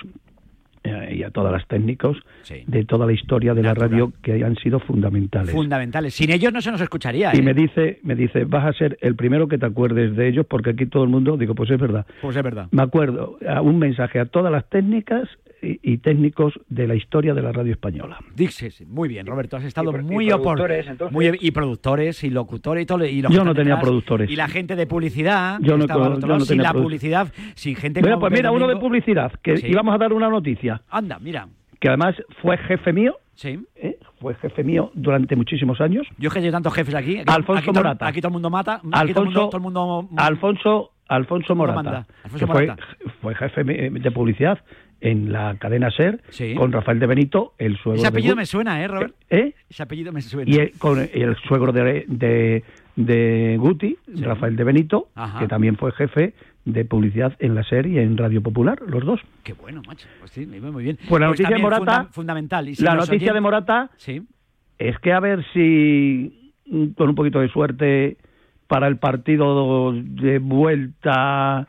eh, y a todas las técnicos Sí. de toda la historia de Natural. la radio que han sido fundamentales. Fundamentales. Sin ellos no se nos escucharía, Y ¿eh? me dice, me dice, vas a ser el primero que te acuerdes de ellos porque aquí todo el mundo, digo, pues es verdad. Pues es verdad. Me acuerdo, a un mensaje a todas las técnicas y, y técnicos de la historia de la radio española. Dices, muy bien, Roberto, has estado Y muy opor- productores, entonces. muy y productores y locutores y todo y los Yo no tenía detrás, productores. y la gente de publicidad Yo no yo lado, no sin tenía la produ- publicidad sin gente Bueno, pues mira, uno de publicidad, que Sí. íbamos a dar una noticia, anda mira que además fue jefe mío, sí ¿eh? fue jefe mío durante muchísimos años. yo es que hay tantos jefes aquí, aquí Alfonso aquí todo- Morata. aquí todo el mundo mata aquí todo el mundo, todo el mundo Alfonso, Alfonso Morata. Alfonso que fue, Morata. fue jefe mi- de publicidad en la cadena SER Sí. con Rafael de Benito, el suegro ese de apellido Gu- me suena eh Robert ¿Eh? ese apellido me suena y el, con el suegro de, de, de Guti, Sí. Rafael de Benito, Ajá. que también fue jefe de publicidad en la SER y en Radio Popular, los dos. qué bueno macho. Pues sí me iba muy bien. Pues la noticia de Morata- funda- fundamental y si la noticia de Morata sí. es que a ver si con un poquito de suerte para el partido de vuelta,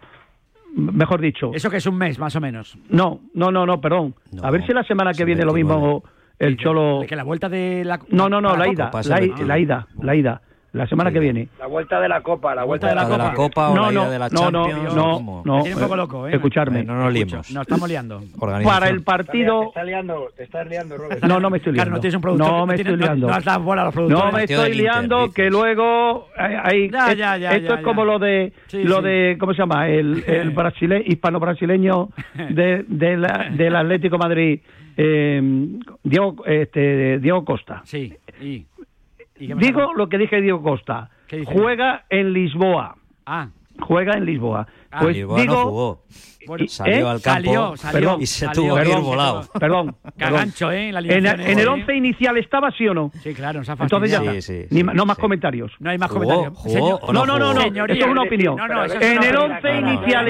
mejor dicho, eso que es un mes más o menos. No, no, no, no, perdón, a ver si la semana que viene lo mismo el Cholo, que la vuelta de la no, no, no, la ida, la, el i- 21. la ida, la ida, la semana que viene. La vuelta de la Copa, la vuelta, de, la Copa. o no, la no, de la no, No, no, no. Tiene un poco eh, loco, ¿eh? Escucharme. No nos liemos. Nos estamos liando. Para el partido... Te estás liando, te Robert. No, no me estoy liando. Claro, no tienes un productor. No me estoy liando. No, bola. No me estoy liando, que luego... Eh, Hay, esto es como lo de... Lo de ¿Cómo se llama? El, el brasile, hispano-brasileño de, de del Atlético Madrid. Eh, Diego, este, Diego Costa. Sí. Digo lo que dije Diego Costa. Juega en Lisboa. Ah. Juega en Lisboa. Ah, pues Lisboa digo, no jugó. Bueno, salió ¿eh? al campo salió, salió, perdón, y se salió, tuvo que ir volado. Perdón. Cagancho, ¿eh? En, la en, en el 11 inicial estaba, ¿sí o no? Sí, claro, nos ha Entonces ya sí, sí, sí, no más comentarios. No hay más ¿Jugó, comentarios. ¿Jugó, Señor, no, no, no, no, Esto es una opinión. No, no, en el 11 inicial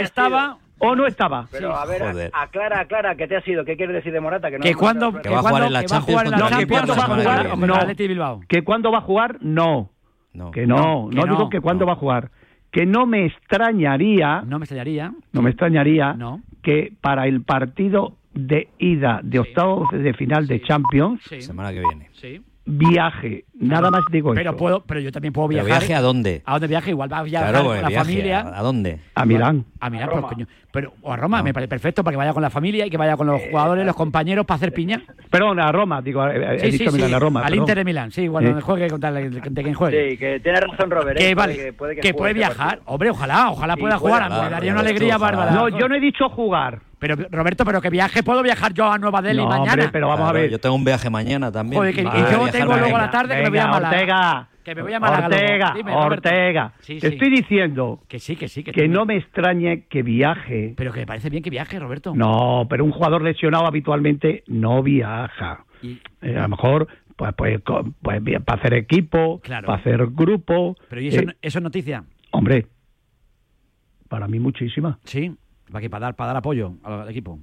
estaba o no estaba. Pero a ver, aclara, aclara, que te ha sido? ¿Qué quieres decir de Morata? Que, no que cuando que, va a jugar en la Champions. No, que cuando va a jugar, no. Que cuando va a jugar, no. no. Que no, no, digo que cuando va a jugar. Que no me extrañaría. No me extrañaría. No me extrañaría. Que para el partido de ida de octavos de final de Champions. Sí. Semana que viene. Viaje, nada más digo pero eso. Puedo, pero yo también puedo viajar. ¿Pero viaje a dónde? ¿A dónde viaje? Igual va a viajar claro, con la familia. ¿A dónde? A Milán. A Milán, a Pues, coño. Pero, o a Roma, ah. me parece perfecto para que vaya con la familia y que vaya con los eh, jugadores, eh, los compañeros para hacer piña. Perdón, a Roma, digo, eh, sí, sí, a Roma. Al. Inter de Milán, sí, igual, bueno, juegue contra de quien juegue. Sí, que tiene razón Robert. Que, vale, que puede, que, puede viajar. Hombre, ojalá, ojalá pueda jugar. Me daría una alegría bárbara. No, yo no he dicho jugar. Pero Roberto, pero que viaje, puedo viajar yo a Nueva Delhi mañana. Hombre, pero vamos a ver. Yo tengo un viaje mañana también. Y yo tengo luego a la tarde que me voy a Málaga. Que me voy a Málaga. Ortega, Dime, Ortega. Te estoy diciendo que sí, que sí, que, no me extrañe que viaje. Pero que me parece bien que viaje, Roberto. No, pero un jugador lesionado habitualmente no viaja. Eh, a lo mejor pues, pues, pues para hacer equipo, para hacer grupo. Pero ¿y eh, eso, es noticia? Hombre, para mí muchísima. Sí, para, que, para, dar, para dar apoyo al equipo.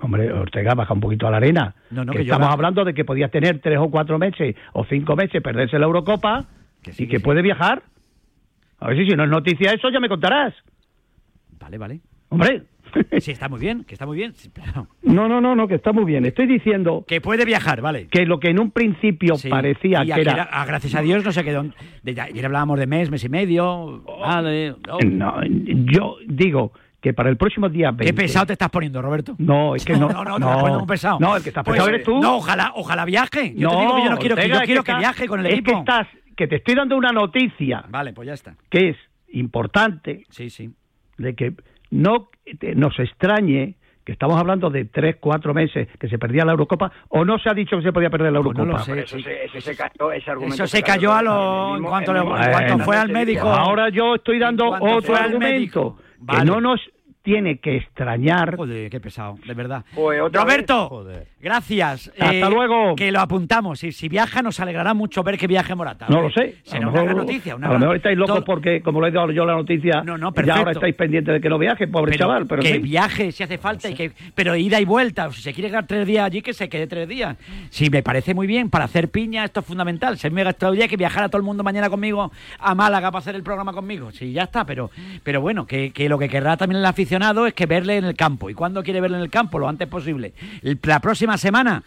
Hombre, Ortega, baja un poquito a la arena. No, no, que estamos hablando de que podías tener tres o cuatro meses o cinco meses, perderse la Eurocopa y que, puede viajar. A ver si, si no es noticia eso, ya me contarás. Vale, vale. Hombre. Sí, está muy bien, que está muy bien. No, no, no, no, que está muy bien. Estoy diciendo... Que puede viajar, vale. Que lo que en un principio parecía que era... Ah, gracias a Dios no se quedó... Ayer hablábamos de mes, mes y medio... Oh, ah, vale. Oh. No, yo digo que para el próximo día Qué pesado te estás poniendo, Roberto. No, es que no. No, no, no, no, pesado. No, el que estás pues, tú. No, ojalá, ojalá viaje. Yo no, te digo que yo no quiero, que, yo quiero que, viaje con el es equipo. Que estás, que te estoy dando una noticia. Vale, pues ya está. Que es importante. Sí, sí. De que no nos extrañe que estamos hablando de tres, cuatro meses que se perdía la Eurocopa, o no se ha dicho que se podía perder la Eurocopa. Pues no lo sé, eso, se, cayó, ese argumento. Eso se cayó a lo, en cuanto, en cuanto fue al médico. Ahora yo estoy dando otro argumento. Vale. Que no nos tiene que extrañar. Joder, qué pesado, de verdad. Joder, Roberto, Joder. gracias. Hasta eh, luego. Que lo apuntamos. Y si viaja, nos alegrará mucho ver que viaje Morata. No lo sé. Será una gran noticia. A lo mejor estáis locos porque, como lo he dado yo la noticia, no, ya ahora estáis pendientes de que no viaje, pobre chaval. Pero que viaje si hace falta, y que, pero ida y vuelta. Si se quiere quedar tres días allí, que se quede tres días. Sí, me parece muy bien. Para hacer piña, esto es fundamental. Ser mega día que viajara todo el mundo mañana conmigo a Málaga para hacer el programa conmigo. Sí, ya está. Pero, pero bueno, que, lo que querrá también la afición es que verle en el campo. ¿Y cuándo quiere verle en el campo? Lo antes posible. La próxima semana.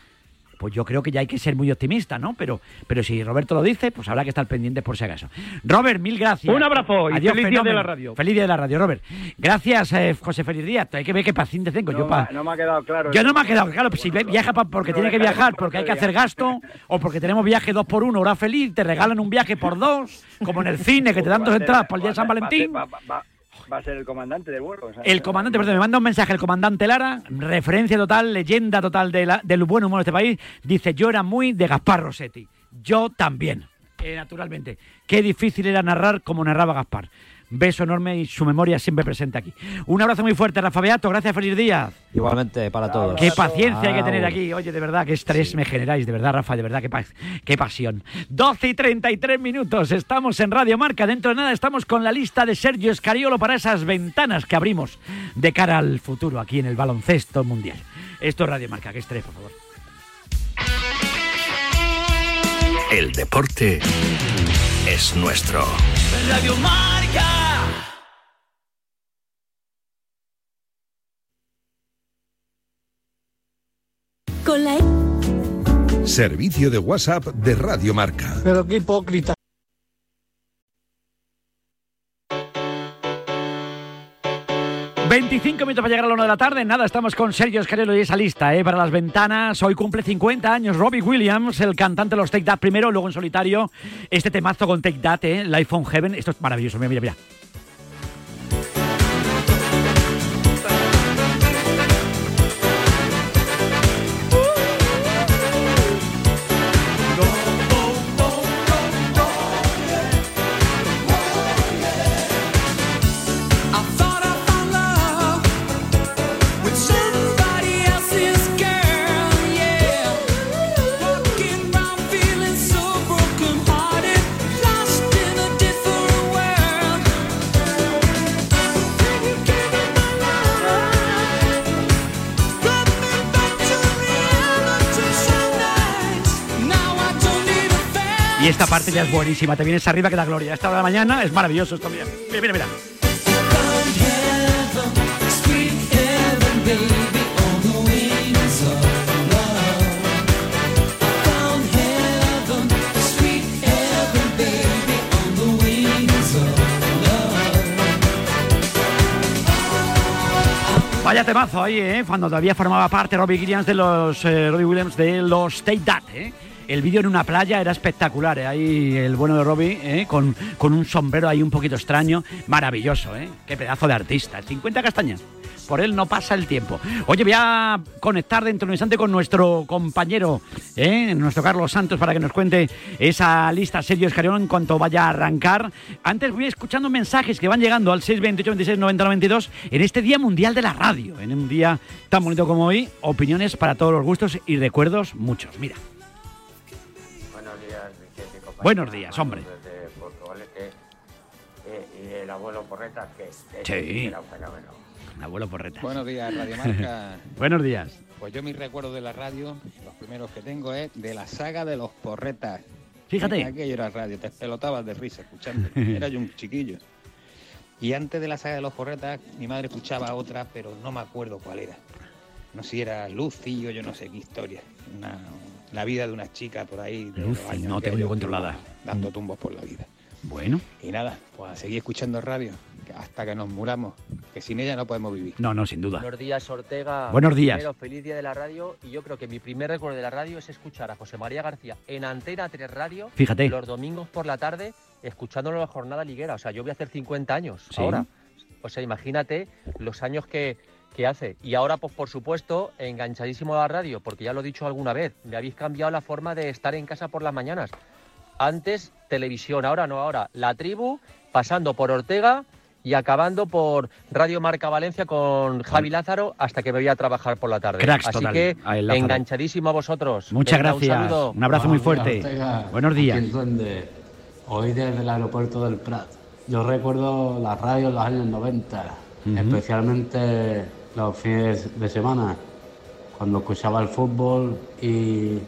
Pues yo creo que ya hay que ser muy optimista, ¿no? Pero, pero si Roberto lo dice, pues habrá que estar pendientes por si acaso. Robert, mil gracias. Un abrazo y feliz día de la radio. Feliz día de la radio, Robert. Gracias, eh, José Feliz Díaz. Hay que ver qué paciente tengo. Yo pa... no me ha quedado claro. Yo no me ha quedado claro. Pues si viaja porque tiene que viajar, porque hay que hacer gasto, o porque tenemos viaje dos por uno, hora feliz, te regalan un viaje por dos, como en el cine, que te dan dos entradas para el día de San Valentín va a ser el comandante de vuelo. El comandante, perdón, me manda un mensaje el comandante Lara, referencia total, leyenda total de la, del buen humor de este país. Dice: Yo era muy de Gaspar Rossetti. Yo también, eh, naturalmente. Qué difícil era narrar como narraba Gaspar. Beso enorme y su memoria siempre presente aquí. Un abrazo muy fuerte, Rafa Beato. Gracias, feliz día. Igualmente para todos. Qué paciencia hay que tener aquí. Oye, de verdad, qué estrés me generáis. De verdad, Rafa, de verdad, qué, qué pasión. 12 y 33 minutos. Estamos en Radio Marca. Dentro de nada estamos con la lista de Sergio Escariolo para esas ventanas que abrimos de cara al futuro aquí en el baloncesto mundial. Esto es Radio Marca. Qué estrés, por favor. El deporte es nuestro. Radio Marca. Con la... E. Servicio de WhatsApp de Radio Marca. Pero qué hipócrita. 25 minutos para llegar a la 1 de la tarde. Nada, estamos con Sergio Escarelo y esa lista ¿eh? para las ventanas. Hoy cumple 50 años Robbie Williams, el cantante de los Take That primero, luego en solitario. Este temazo con Take That, ¿eh? Life on Heaven. Esto es maravilloso. Mira, mira, mira. Parte ya es buenísima. Te vienes arriba que da gloria. Esta de la mañana es maravilloso esto. Mira, mira, mira. Vaya temazo ahí, ¿eh? Cuando todavía formaba parte Robbie Williams de los eh, Robbie Williams de los Take That, ¿eh? El vídeo en una playa era espectacular, ¿eh? ahí el bueno de Robbie, ¿eh? con, con un sombrero ahí un poquito extraño, maravilloso, ¿eh? Qué pedazo de artista, 50 castañas por él no pasa el tiempo. Oye, voy a conectar dentro de un instante con nuestro compañero, ¿eh? nuestro Carlos Santos, para que nos cuente esa lista Sergio Escarión en cuanto vaya a arrancar. Antes voy escuchando mensajes que van llegando al 628 26 90 92 en este Día Mundial de la Radio, en un día tan bonito como hoy. Opiniones para todos los gustos y recuerdos muchos. Mira. Buenos días, hombre. y el abuelo Porreta, que sí. era un fenómeno. Abuelo Porreta. Buenos días, Radio Marca. Buenos días. Pues yo mis recuerdos de la radio, los primeros que tengo es de la saga de los Porretas. Fíjate. Aquello era radio, te pelotabas de risa escuchando. Era yo un chiquillo. Y antes de la saga de los Porretas, mi madre escuchaba otra, pero no me acuerdo cuál era. No sé si era Lucy o yo no sé qué historia. Una, la vida de una chica por ahí. no tengo yo controlada. Dando tumbos por la vida. Bueno. Y nada, pues a seguir escuchando radio hasta que nos muramos, que sin ella no podemos vivir. No, no, sin duda. Buenos días, Ortega. Buenos días. Primero, feliz día de la radio y yo creo que mi primer recuerdo de la radio es escuchar a José María García en Antena 3 Radio Fíjate. los domingos por la tarde escuchándolo en la jornada liguera. O sea, yo voy a hacer 50 años ahora. O sea, imagínate los años que, que hace. Y ahora, pues por supuesto, enganchadísimo a la radio, porque ya lo he dicho alguna vez, me habéis cambiado la forma de estar en casa por las mañanas. Antes televisión, ahora no, ahora la tribu, pasando por Ortega y acabando por Radio Marca Valencia con Javi Lázaro hasta que me voy a trabajar por la tarde. Así que enganchadísimo a vosotros. Muchas gracias. Un, abrazo muy fuerte. Buenos días. Hoy desde el aeropuerto del Prat. Yo recuerdo la radio en los años 90, especialmente los fines de semana, cuando escuchaba el fútbol y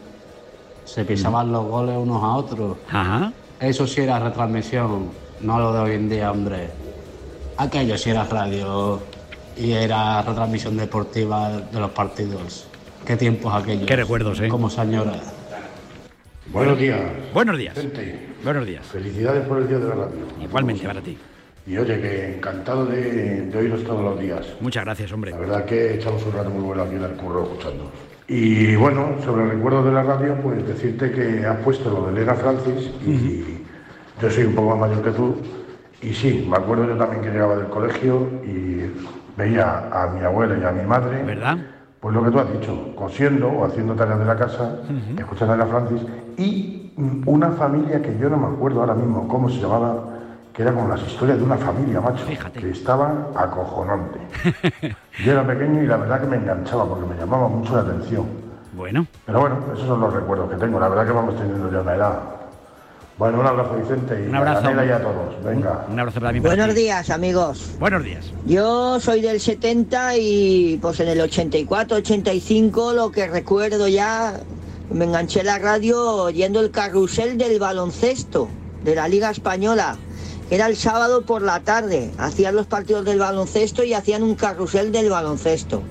se pisaban los goles unos a otros. Eso sí era retransmisión, no lo de hoy en día, hombre. Aquello sí era radio y era retransmisión deportiva de los partidos. Qué tiempos aquellos. Qué recuerdos, ¿eh? Como señora. Buenos días. Buenos días. Buenos días. Felicidades por el Día de la Radio. Igualmente para ti. Y oye, que encantado de, oíros todos los días. Muchas gracias, hombre. La verdad que echamos un rato muy bueno aquí en el curro escuchando. Y bueno, sobre el recuerdo de la radio, pues decirte que has puesto lo de Elena Francis y yo soy un poco más mayor que tú. Y sí, me acuerdo yo también que llegaba del colegio y veía a mi abuela y a mi madre. ¿Verdad? Pues lo que tú has dicho, cosiendo o haciendo tareas de la casa, escuchando a Elena Francis y una familia que yo no me acuerdo ahora mismo cómo se llamaba que era como las historias de una familia, macho, que estaba acojonante. Yo era pequeño y la verdad que me enganchaba porque me llamaba mucho la atención. Bueno. Pero bueno, esos son los recuerdos que tengo. La verdad que vamos teniendo ya una edad. Bueno, un abrazo Vicente y un abrazo a y a todos. Venga. Un abrazo para mí. Buenos días, amigos. Buenos días. Yo soy del 70 y pues en el 84, 85 lo que recuerdo ya me enganché la radio oyendo el carrusel del baloncesto de la Liga Española era el sábado por la tarde. Hacían los partidos del baloncesto y hacían un carrusel del baloncesto.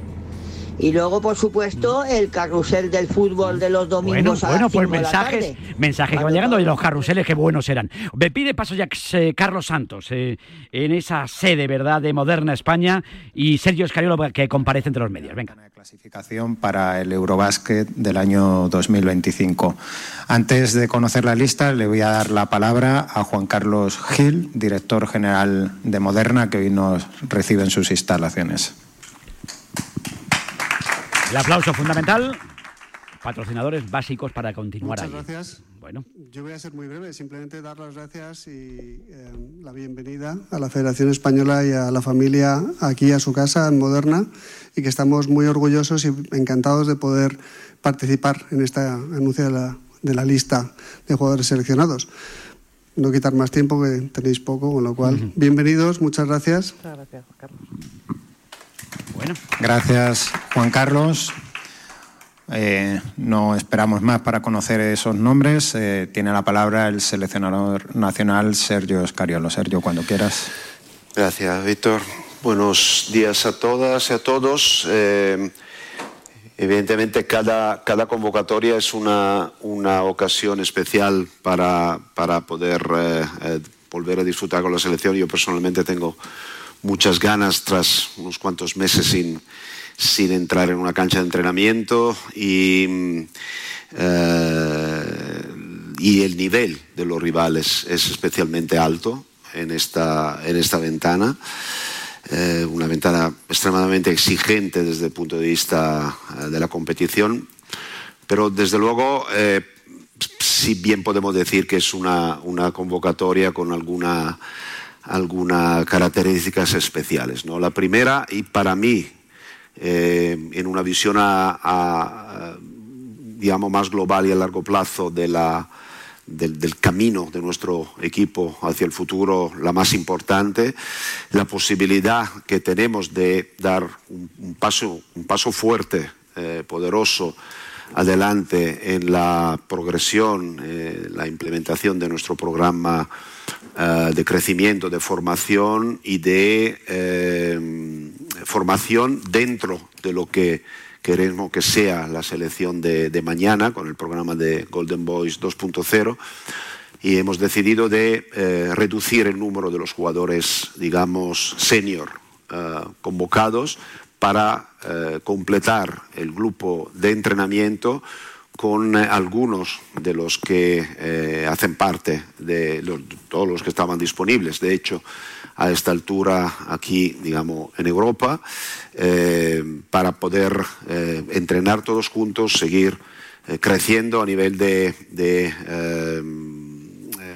Y luego, por supuesto, el carrusel del fútbol de los domingos. Bueno, bueno pues mensajes, mensajes que van llegando de los carruseles, qué buenos eran. Me pide paso ya eh, Carlos Santos eh, en esa sede, ¿verdad?, de Moderna España y Sergio Escariolo que comparece entre los medios. Venga. Clasificación para el Eurobásquet del año 2025. Antes de conocer la lista, le voy a dar la palabra a Juan Carlos Gil, director general de Moderna, que hoy nos recibe en sus instalaciones. El aplauso fundamental. Patrocinadores básicos para continuar Muchas gracias. Bueno. Yo voy a ser muy breve, simplemente dar las gracias y eh, la bienvenida a la Federación Española y a la familia aquí a su casa en Moderna y que estamos muy orgullosos y encantados de poder participar en esta anuncio de la, de la lista de jugadores seleccionados. No quitar más tiempo, que tenéis poco, con lo cual, bienvenidos, muchas gracias. Muchas gracias, Juan Carlos. Bueno. Gracias, Juan Carlos. Eh, no esperamos más para conocer esos nombres. Eh, tiene la palabra el seleccionador nacional Sergio Escariolo. Sergio, cuando quieras. Gracias, Víctor. Buenos días a todas y a todos. Eh, evidentemente, cada, cada convocatoria es una, una ocasión especial para, para poder volver a disfrutar con la selección. Yo personalmente tengo muchas ganas tras unos cuantos meses sin, entrar en una cancha de entrenamiento y, eh, y el nivel de los rivales es especialmente alto en esta, en esta ventana. Eh, una ventana extremadamente exigente desde el punto de vista eh, de la competición, pero desde luego si bien podemos decir que es una convocatoria con alguna algunas características especiales. ¿no? La primera, y para mí, eh, en una visión a, digamos, más global y a largo plazo de la, del, camino de nuestro equipo hacia el futuro, la más importante, la posibilidad que tenemos de dar un, paso, un paso fuerte, eh, poderoso, adelante en la progresión, eh, la implementación de nuestro programa eh, de crecimiento, de formación y de eh, formación dentro de lo que queremos que sea la selección de, mañana con el programa de Golden Boys 2.0 y hemos decidido de eh, reducir el número de los jugadores, digamos, senior convocados para completar el grupo de entrenamiento con eh, algunos de los que eh, hacen parte de todos los que estaban disponibles. De hecho, a esta altura aquí, digamos, en Europa, eh, para poder entrenar todos juntos, seguir creciendo a nivel de,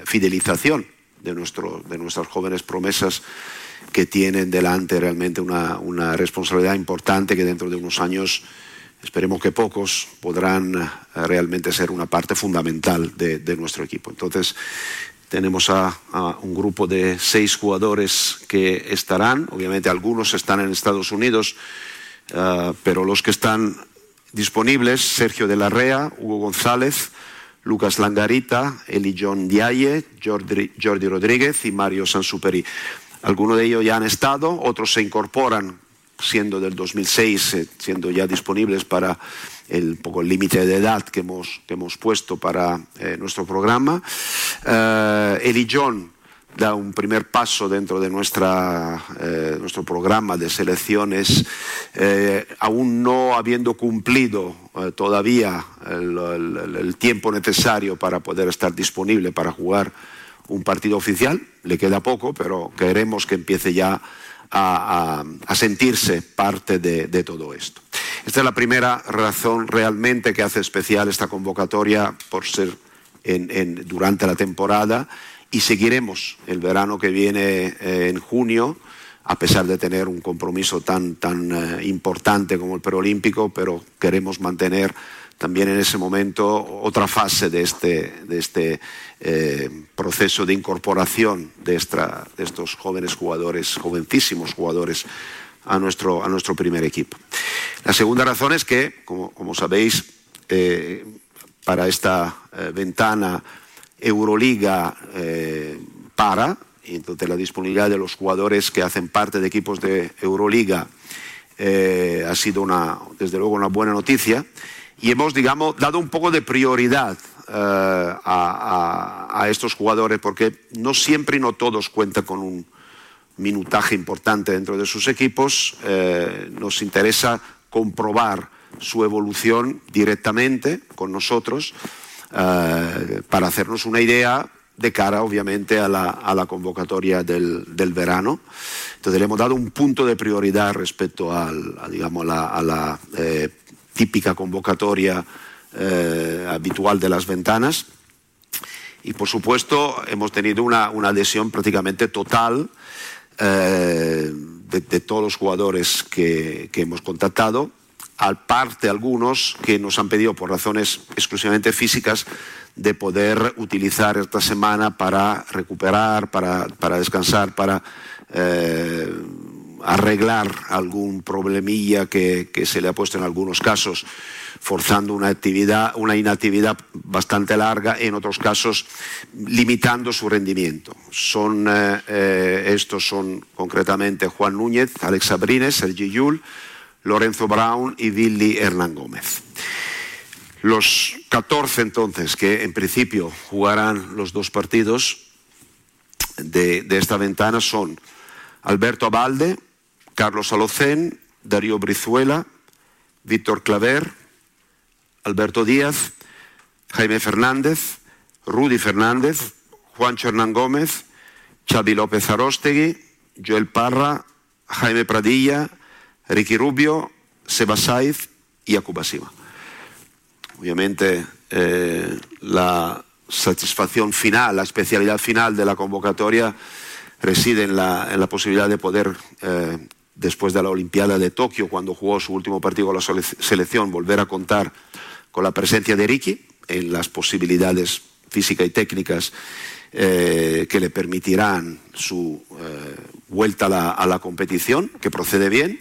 fidelización de, nuestro, de nuestras jóvenes promesas que tienen delante realmente una, una responsabilidad importante que dentro de unos años esperemos que pocos, podrán eh, realmente ser una parte fundamental de, nuestro equipo. Entonces, tenemos a, un grupo de seis jugadores que estarán, obviamente algunos están en Estados Unidos, eh, pero los que están disponibles, Sergio de la Rea, Hugo González, Lucas Langarita, Eli John Diaye, Jordi, Jordi Rodríguez y Mario Sansuperi. Algunos de ellos ya han estado, otros se incorporan siendo del 2006, eh, siendo ya disponibles para el poco el límite de edad que hemos, que hemos puesto para eh, nuestro programa. Eh, Eli John da un primer paso dentro de nuestra, nuestro programa de selecciones, aún no habiendo cumplido todavía el, tiempo necesario para poder estar disponible para jugar un partido oficial. Le queda poco, pero queremos que empiece ya a, sentirse parte de, todo esto. Esta es la primera razón realmente que hace especial esta convocatoria por ser durante la temporada y seguiremos el verano que viene eh, en junio a pesar de tener un compromiso tan, tan eh, importante como el preolímpico, pero queremos mantener también en ese momento otra fase de este, de este eh, proceso de incorporación de, estos jóvenes jugadores, jovencísimos jugadores, a nuestro, a nuestro primer equipo. La segunda razón es que, como, como sabéis, eh, para esta eh, ventana Euroliga para, y entonces la disponibilidad de los jugadores que hacen parte de equipos de Euroliga ha sido una, desde luego una buena noticia y hemos, digamos, dado un poco de prioridad eh, a, estos jugadores porque no siempre y no todos cuentan con un minutaje importante dentro de sus equipos. Eh, nos interesa comprobar su evolución directamente con nosotros para hacernos una idea de cara, obviamente, a la, convocatoria del, verano. Entonces, le hemos dado un punto de prioridad respecto al, a, digamos, a la, eh, típica convocatoria eh, habitual de las ventanas. Y, por supuesto, hemos tenido una, adhesión prácticamente total eh, de, todos los jugadores que, hemos contactado, al parte algunos que nos han pedido por razones exclusivamente físicas de poder utilizar esta semana para recuperar, para, descansar, para eh, arreglar algún problemilla que, se le ha puesto en algunos casos, forzando una actividad, una inactividad bastante larga, en otros casos limitando su rendimiento. Son, eh, eh, estos son concretamente Juan Núñez, Alex Sabrines, Sergi Yul, Lorenzo Brown y Billy Hernán Gómez. Los 14 entonces que en principio jugarán los dos partidos de, esta ventana son Alberto Abalde, Carlos Alocén, Darío Brizuela, Víctor Claver, Alberto Díaz, Jaime Fernández, Rudy Fernández, Juan Hernán Gómez, Xavi López Arostegui, Joel Parra, Jaime Pradilla, Ricky Rubio, Seba Saiz y Sima. Obviamente eh, la satisfacción final, la especialidad final de la convocatoria reside en la, posibilidad de poder, eh, después de la Olimpiada de Tokio, cuando jugó su último partido con la selección, volver a contar con la presencia de Ricky en las posibilidades físicas y técnicas eh, que le permitirán su vuelta a la competición, que procede bien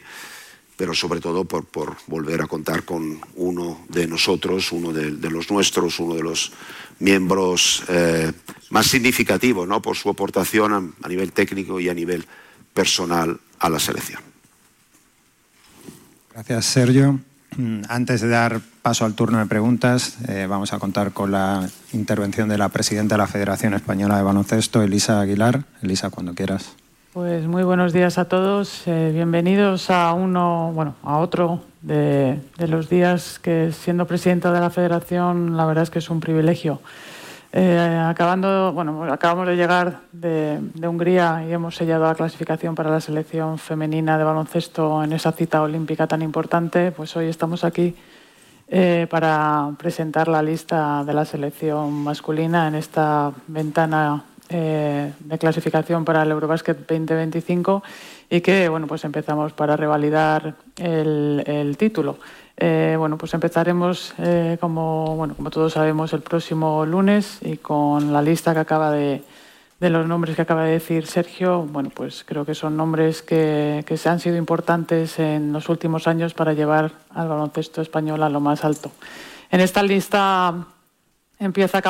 pero sobre todo por, volver a contar con uno de nosotros, uno de, los nuestros, uno de los miembros eh, más significativos ¿no? por su aportación a, nivel técnico y a nivel personal a la selección. Gracias, Sergio. Antes de dar paso al turno de preguntas, eh, vamos a contar con la intervención de la presidenta de la Federación Española de Baloncesto, Elisa Aguilar. Elisa, cuando quieras. Pues muy buenos días a todos. Eh, bienvenidos a uno, bueno, a otro de, los días que siendo presidenta de la Federación, la verdad es que es un privilegio. Eh, acabando, bueno, acabamos de llegar de, Hungría y hemos sellado la clasificación para la selección femenina de baloncesto en esa cita olímpica tan importante. Pues hoy estamos aquí eh, para presentar la lista de la selección masculina en esta ventana eh, de clasificación para el Eurobasket 2025 y que bueno pues empezamos para revalidar el, título. Eh, bueno pues empezaremos eh, como bueno como todos sabemos el próximo lunes y con la lista que acaba de, de los nombres que acaba de decir Sergio, bueno, pues creo que son nombres que, que se han sido importantes en los últimos años para llevar al baloncesto español a lo más alto. En esta lista empieza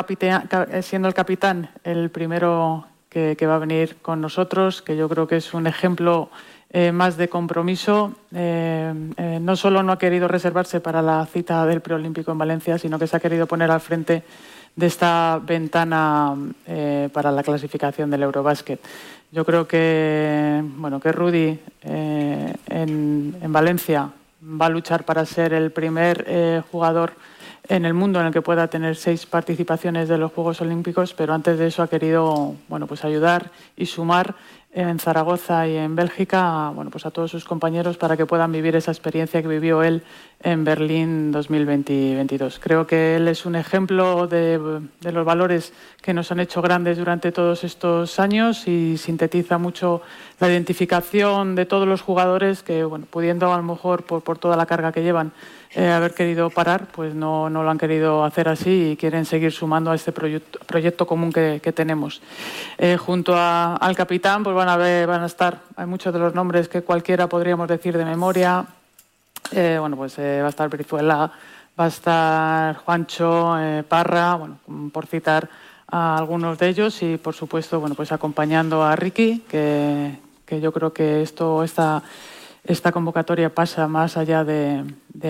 siendo el capitán el primero que, va a venir con nosotros, que yo creo que es un ejemplo eh, más de compromiso. Eh, no solo no ha querido reservarse para la cita del preolímpico en Valencia, sino que se ha querido poner al frente de esta ventana para la clasificación del Eurobásquet. Yo creo que, bueno, que Rudy en, Valencia va a luchar para ser el primer jugador en el mundo en el que pueda tener seis participaciones de los Juegos Olímpicos, pero antes de eso ha querido bueno, pues ayudar y sumar en Zaragoza y en Bélgica bueno, pues a todos sus compañeros para que puedan vivir esa experiencia que vivió él en Berlín 2022. Creo que él es un ejemplo de, de, los valores que nos han hecho grandes durante todos estos años y sintetiza mucho la identificación de todos los jugadores que, bueno, pudiendo a lo mejor por, por toda la carga que llevan, eh, haber querido parar, pues no, no, lo han querido hacer así y quieren seguir sumando a este proyecto, proyecto común que, que tenemos. Eh, junto a, al capitán, pues van a, ver, van a estar, hay muchos de los nombres que cualquiera podríamos decir de memoria. Eh, bueno, pues va a estar Brizuela, va a estar Juancho, Parra, bueno, por citar a algunos de ellos y, por supuesto, bueno, pues acompañando a Ricky, que, que yo creo que esto está esta convocatoria pasa más allá de,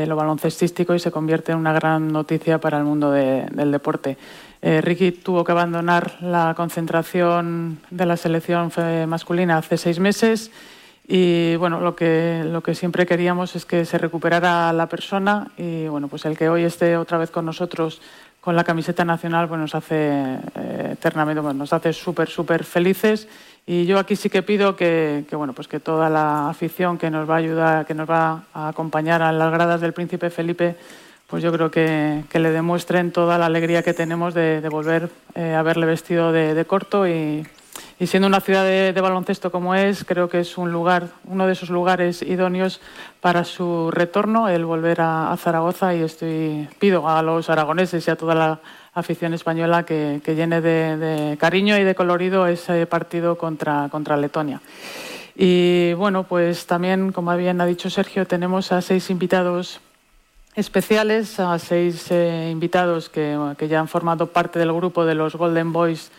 lo baloncestístico y se convierte en una gran noticia para el mundo del deporte. Eh, Ricky tuvo que abandonar la concentración de la selección masculina hace seis meses y bueno, lo que, siempre queríamos es que se recuperara la persona y bueno, pues el que hoy esté otra vez con nosotros con la camiseta nacional pues nos hace eh, eternamente, nos hace súper, súper felices y yo aquí sí que pido que, bueno, pues que toda la afición que nos va a ayudar, que nos va a acompañar a las gradas del Príncipe Felipe pues yo creo que, le demuestren toda la alegría que tenemos de, volver eh, a verle vestido de, corto y, siendo una ciudad de, baloncesto como es, creo que es un lugar, uno de esos lugares idóneos para su retorno, el volver a, Zaragoza y estoy pido a los aragoneses y a toda la afición española que, llene de, cariño y de colorido ese partido contra, contra Letonia. Y bueno, pues también, como bien ha dicho Sergio, tenemos a seis invitados especiales a seis eh, invitados que, ya han formado parte del grupo de los Golden Boys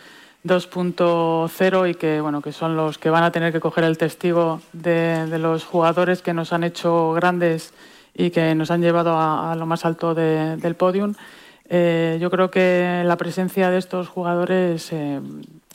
2.0 y que, bueno, que son los que van a tener que coger el testigo de, los jugadores que nos han hecho grandes y que nos han llevado a, lo más alto del podium. Eh, yo creo que la presencia de estos jugadores eh,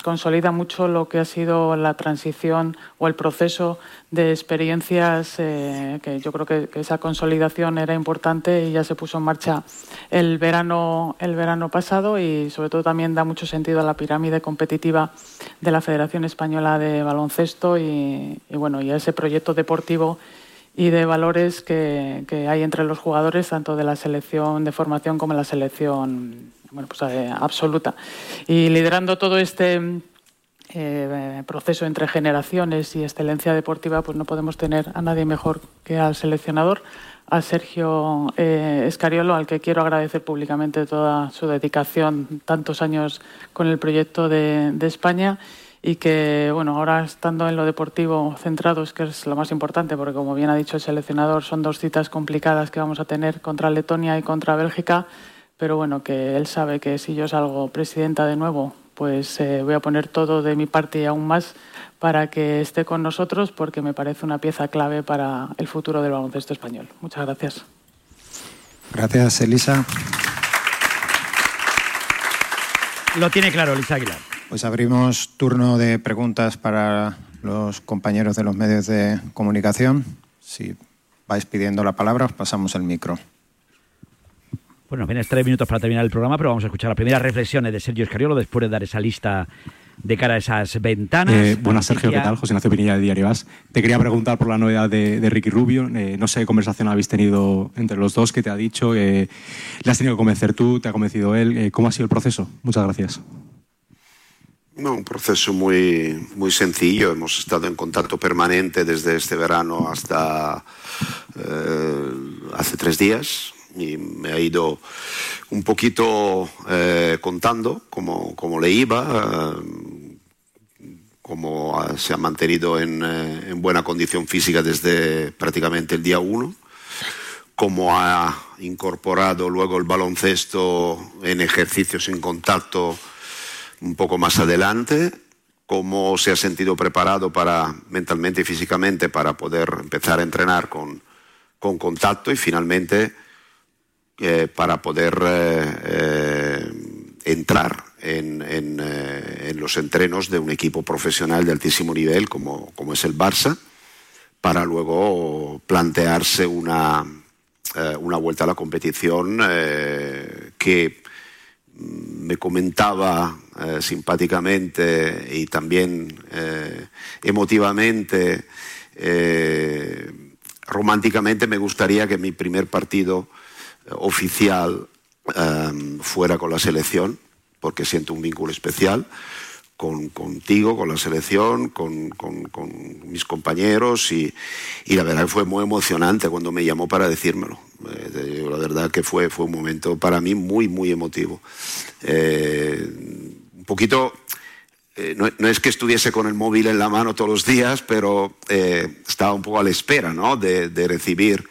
consolida mucho lo que ha sido la transición o el proceso de experiencias, eh, que yo creo que, esa consolidación era importante y ya se puso en marcha el verano, el verano pasado y sobre todo también da mucho sentido a la pirámide competitiva de la Federación Española de Baloncesto y, bueno, y a ese proyecto deportivo y de valores que, hay entre los jugadores, tanto de la selección de formación como la selección bueno, pues, eh, absoluta. Y liderando todo este eh, proceso entre generaciones y excelencia deportiva, pues no podemos tener a nadie mejor que al seleccionador, a Sergio eh, Escariolo, al que quiero agradecer públicamente toda su dedicación, tantos años con el proyecto de, España y que, bueno, ahora estando en lo deportivo centrados, que es lo más importante, porque como bien ha dicho el seleccionador, son dos citas complicadas que vamos a tener contra Letonia y contra Bélgica, pero bueno, que él sabe que si yo salgo presidenta de nuevo, pues eh, voy a poner todo de mi parte y aún más para que esté con nosotros, porque me parece una pieza clave para el futuro del baloncesto español. Muchas gracias. Gracias, Elisa. Lo tiene claro, Elisa Aguilar. Pues abrimos turno de preguntas para los compañeros de los medios de comunicación. Si vais pidiendo la palabra, os pasamos el micro. Bueno, vienes tres minutos para terminar el programa, pero vamos a escuchar las primeras reflexiones de Sergio Escariolo después de dar esa lista de cara a esas ventanas. Eh, buenas, Sergio, ¿qué tal? José Ignacio Pinilla de Diario As. Te quería preguntar por la novedad de, Ricky Rubio. Eh, no sé qué conversación habéis tenido entre los dos, qué te ha dicho, le has tenido que convencer tú, te ha convencido él. Eh, ¿Cómo ha sido el proceso? Muchas gracias. No, un proceso muy, muy sencillo. Hemos estado en contacto permanente desde este verano hasta hace tres días y me ha ido un poquito eh, contando cómo, cómo, le iba, eh, cómo se ha mantenido en, eh, en, buena condición física desde prácticamente el día uno, cómo ha incorporado luego el baloncesto en ejercicios en contacto un poco más adelante, cómo se ha sentido preparado para mentalmente y físicamente para poder empezar a entrenar con, con contacto y finalmente eh, para poder eh, eh, entrar en, los entrenos de un equipo profesional de altísimo nivel como, es el Barça, para luego plantearse una, una vuelta a la competición que me comentaba simpáticamente y también emotivamente, románticamente, me gustaría que mi primer partido oficial em, fuera con la selección, porque siento un vínculo especial con, contigo, con la selección, con, mis compañeros y, la verdad que fue muy emocionante cuando me llamó para decírmelo. Eh, la verdad que fue, fue un momento para mí muy, muy emotivo. Eh, un poquito, eh, no, es que estuviese con el móvil en la mano todos los días, pero estaba un poco a la espera ¿no? de, de recibir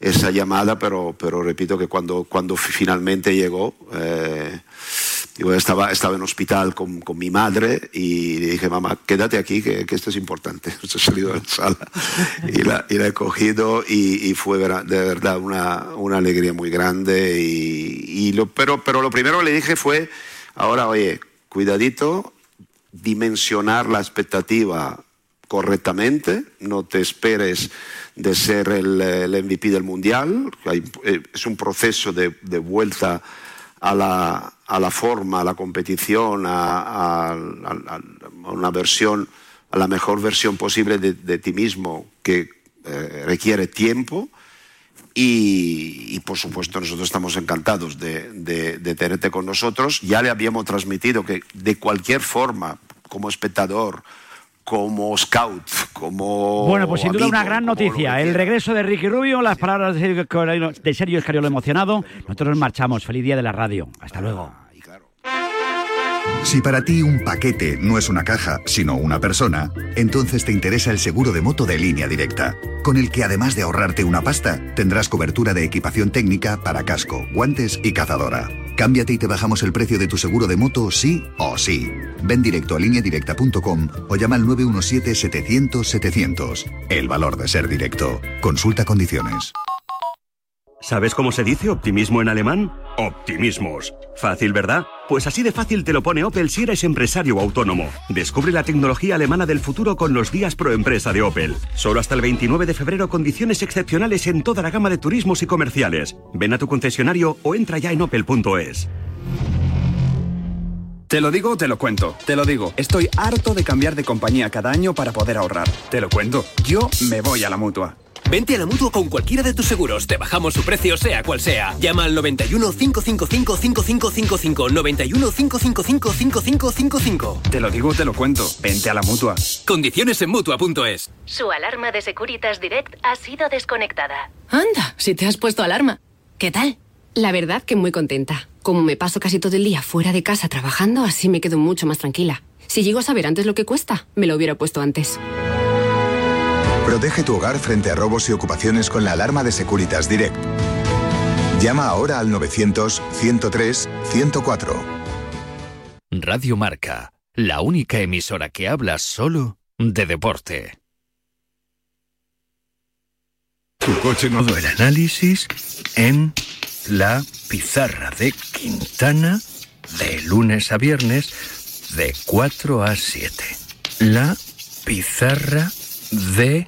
esa llamada, pero, pero repito que cuando, cuando finalmente llegó, eh, Yo estaba, estaba en hospital con, con, mi madre y le dije, mamá, quédate aquí, que, que esto es importante. he salido de la sala y la, y la he cogido y, y, fue de verdad una, una alegría muy grande. Y, y lo, pero, pero lo primero que le dije fue, ahora, oye, cuidadito, dimensionar la expectativa correctamente, no te esperes de ser el, el MVP del Mundial, eh, es un proceso de, de vuelta a la, a la, forma, a la competición, a, a, a, una versión, a la mejor versión posible de, de ti mismo que eh, requiere tiempo. Y, y, por supuesto nosotros estamos encantados de, de, de, tenerte con nosotros. Ya le habíamos transmitido que de cualquier forma, como espectador, como scout, como. Bueno, pues sin duda amigo, una gran noticia. El regreso de Ricky Rubio, las palabras de Sergio, Escariolo, de Sergio Escariolo emocionado. Nosotros nos marchamos. Feliz día de la radio. Hasta luego. Si para ti un paquete no es una caja, sino una persona, entonces te interesa el seguro de moto de línea directa, con el que además de ahorrarte una pasta, tendrás cobertura de equipación técnica para casco, guantes y cazadora. Cámbiate y te bajamos el precio de tu seguro de moto sí o sí. Ven directo a lineadirecta.com o llama al 917-700-700. El valor de ser directo. Consulta condiciones. ¿Sabes cómo se dice optimismo en alemán? Optimismos. Fácil, ¿verdad? Pues así de fácil te lo pone Opel si eres empresario autónomo. Descubre la tecnología alemana del futuro con los días pro empresa de Opel. Solo hasta el 29 de febrero condiciones excepcionales en toda la gama de turismos y comerciales. Ven a tu concesionario o entra ya en opel.es. Te lo digo, te lo cuento. Te lo digo, estoy harto de cambiar de compañía cada año para poder ahorrar. Te lo cuento, yo me voy a la mutua. Vente a la mutua con cualquiera de tus seguros. Te bajamos su precio, sea cual sea. Llama al 91 555 5555. 91 555 5555. Te lo digo, te lo cuento. Vente a la mutua. Condiciones en mutua.es. Su alarma de Securitas Direct ha sido desconectada. Anda, si te has puesto alarma. ¿Qué tal? La verdad que muy contenta. Como me paso casi todo el día fuera de casa trabajando, así me quedo mucho más tranquila. Si llego a saber antes lo que cuesta, me lo hubiera puesto antes. Protege tu hogar frente a robos y ocupaciones con la alarma de Securitas Direct. Llama ahora al 900-103-104. Radio Marca, la única emisora que habla solo de deporte. Tu coche no... El análisis en la pizarra de Quintana de lunes a viernes de 4 a 7. La pizarra de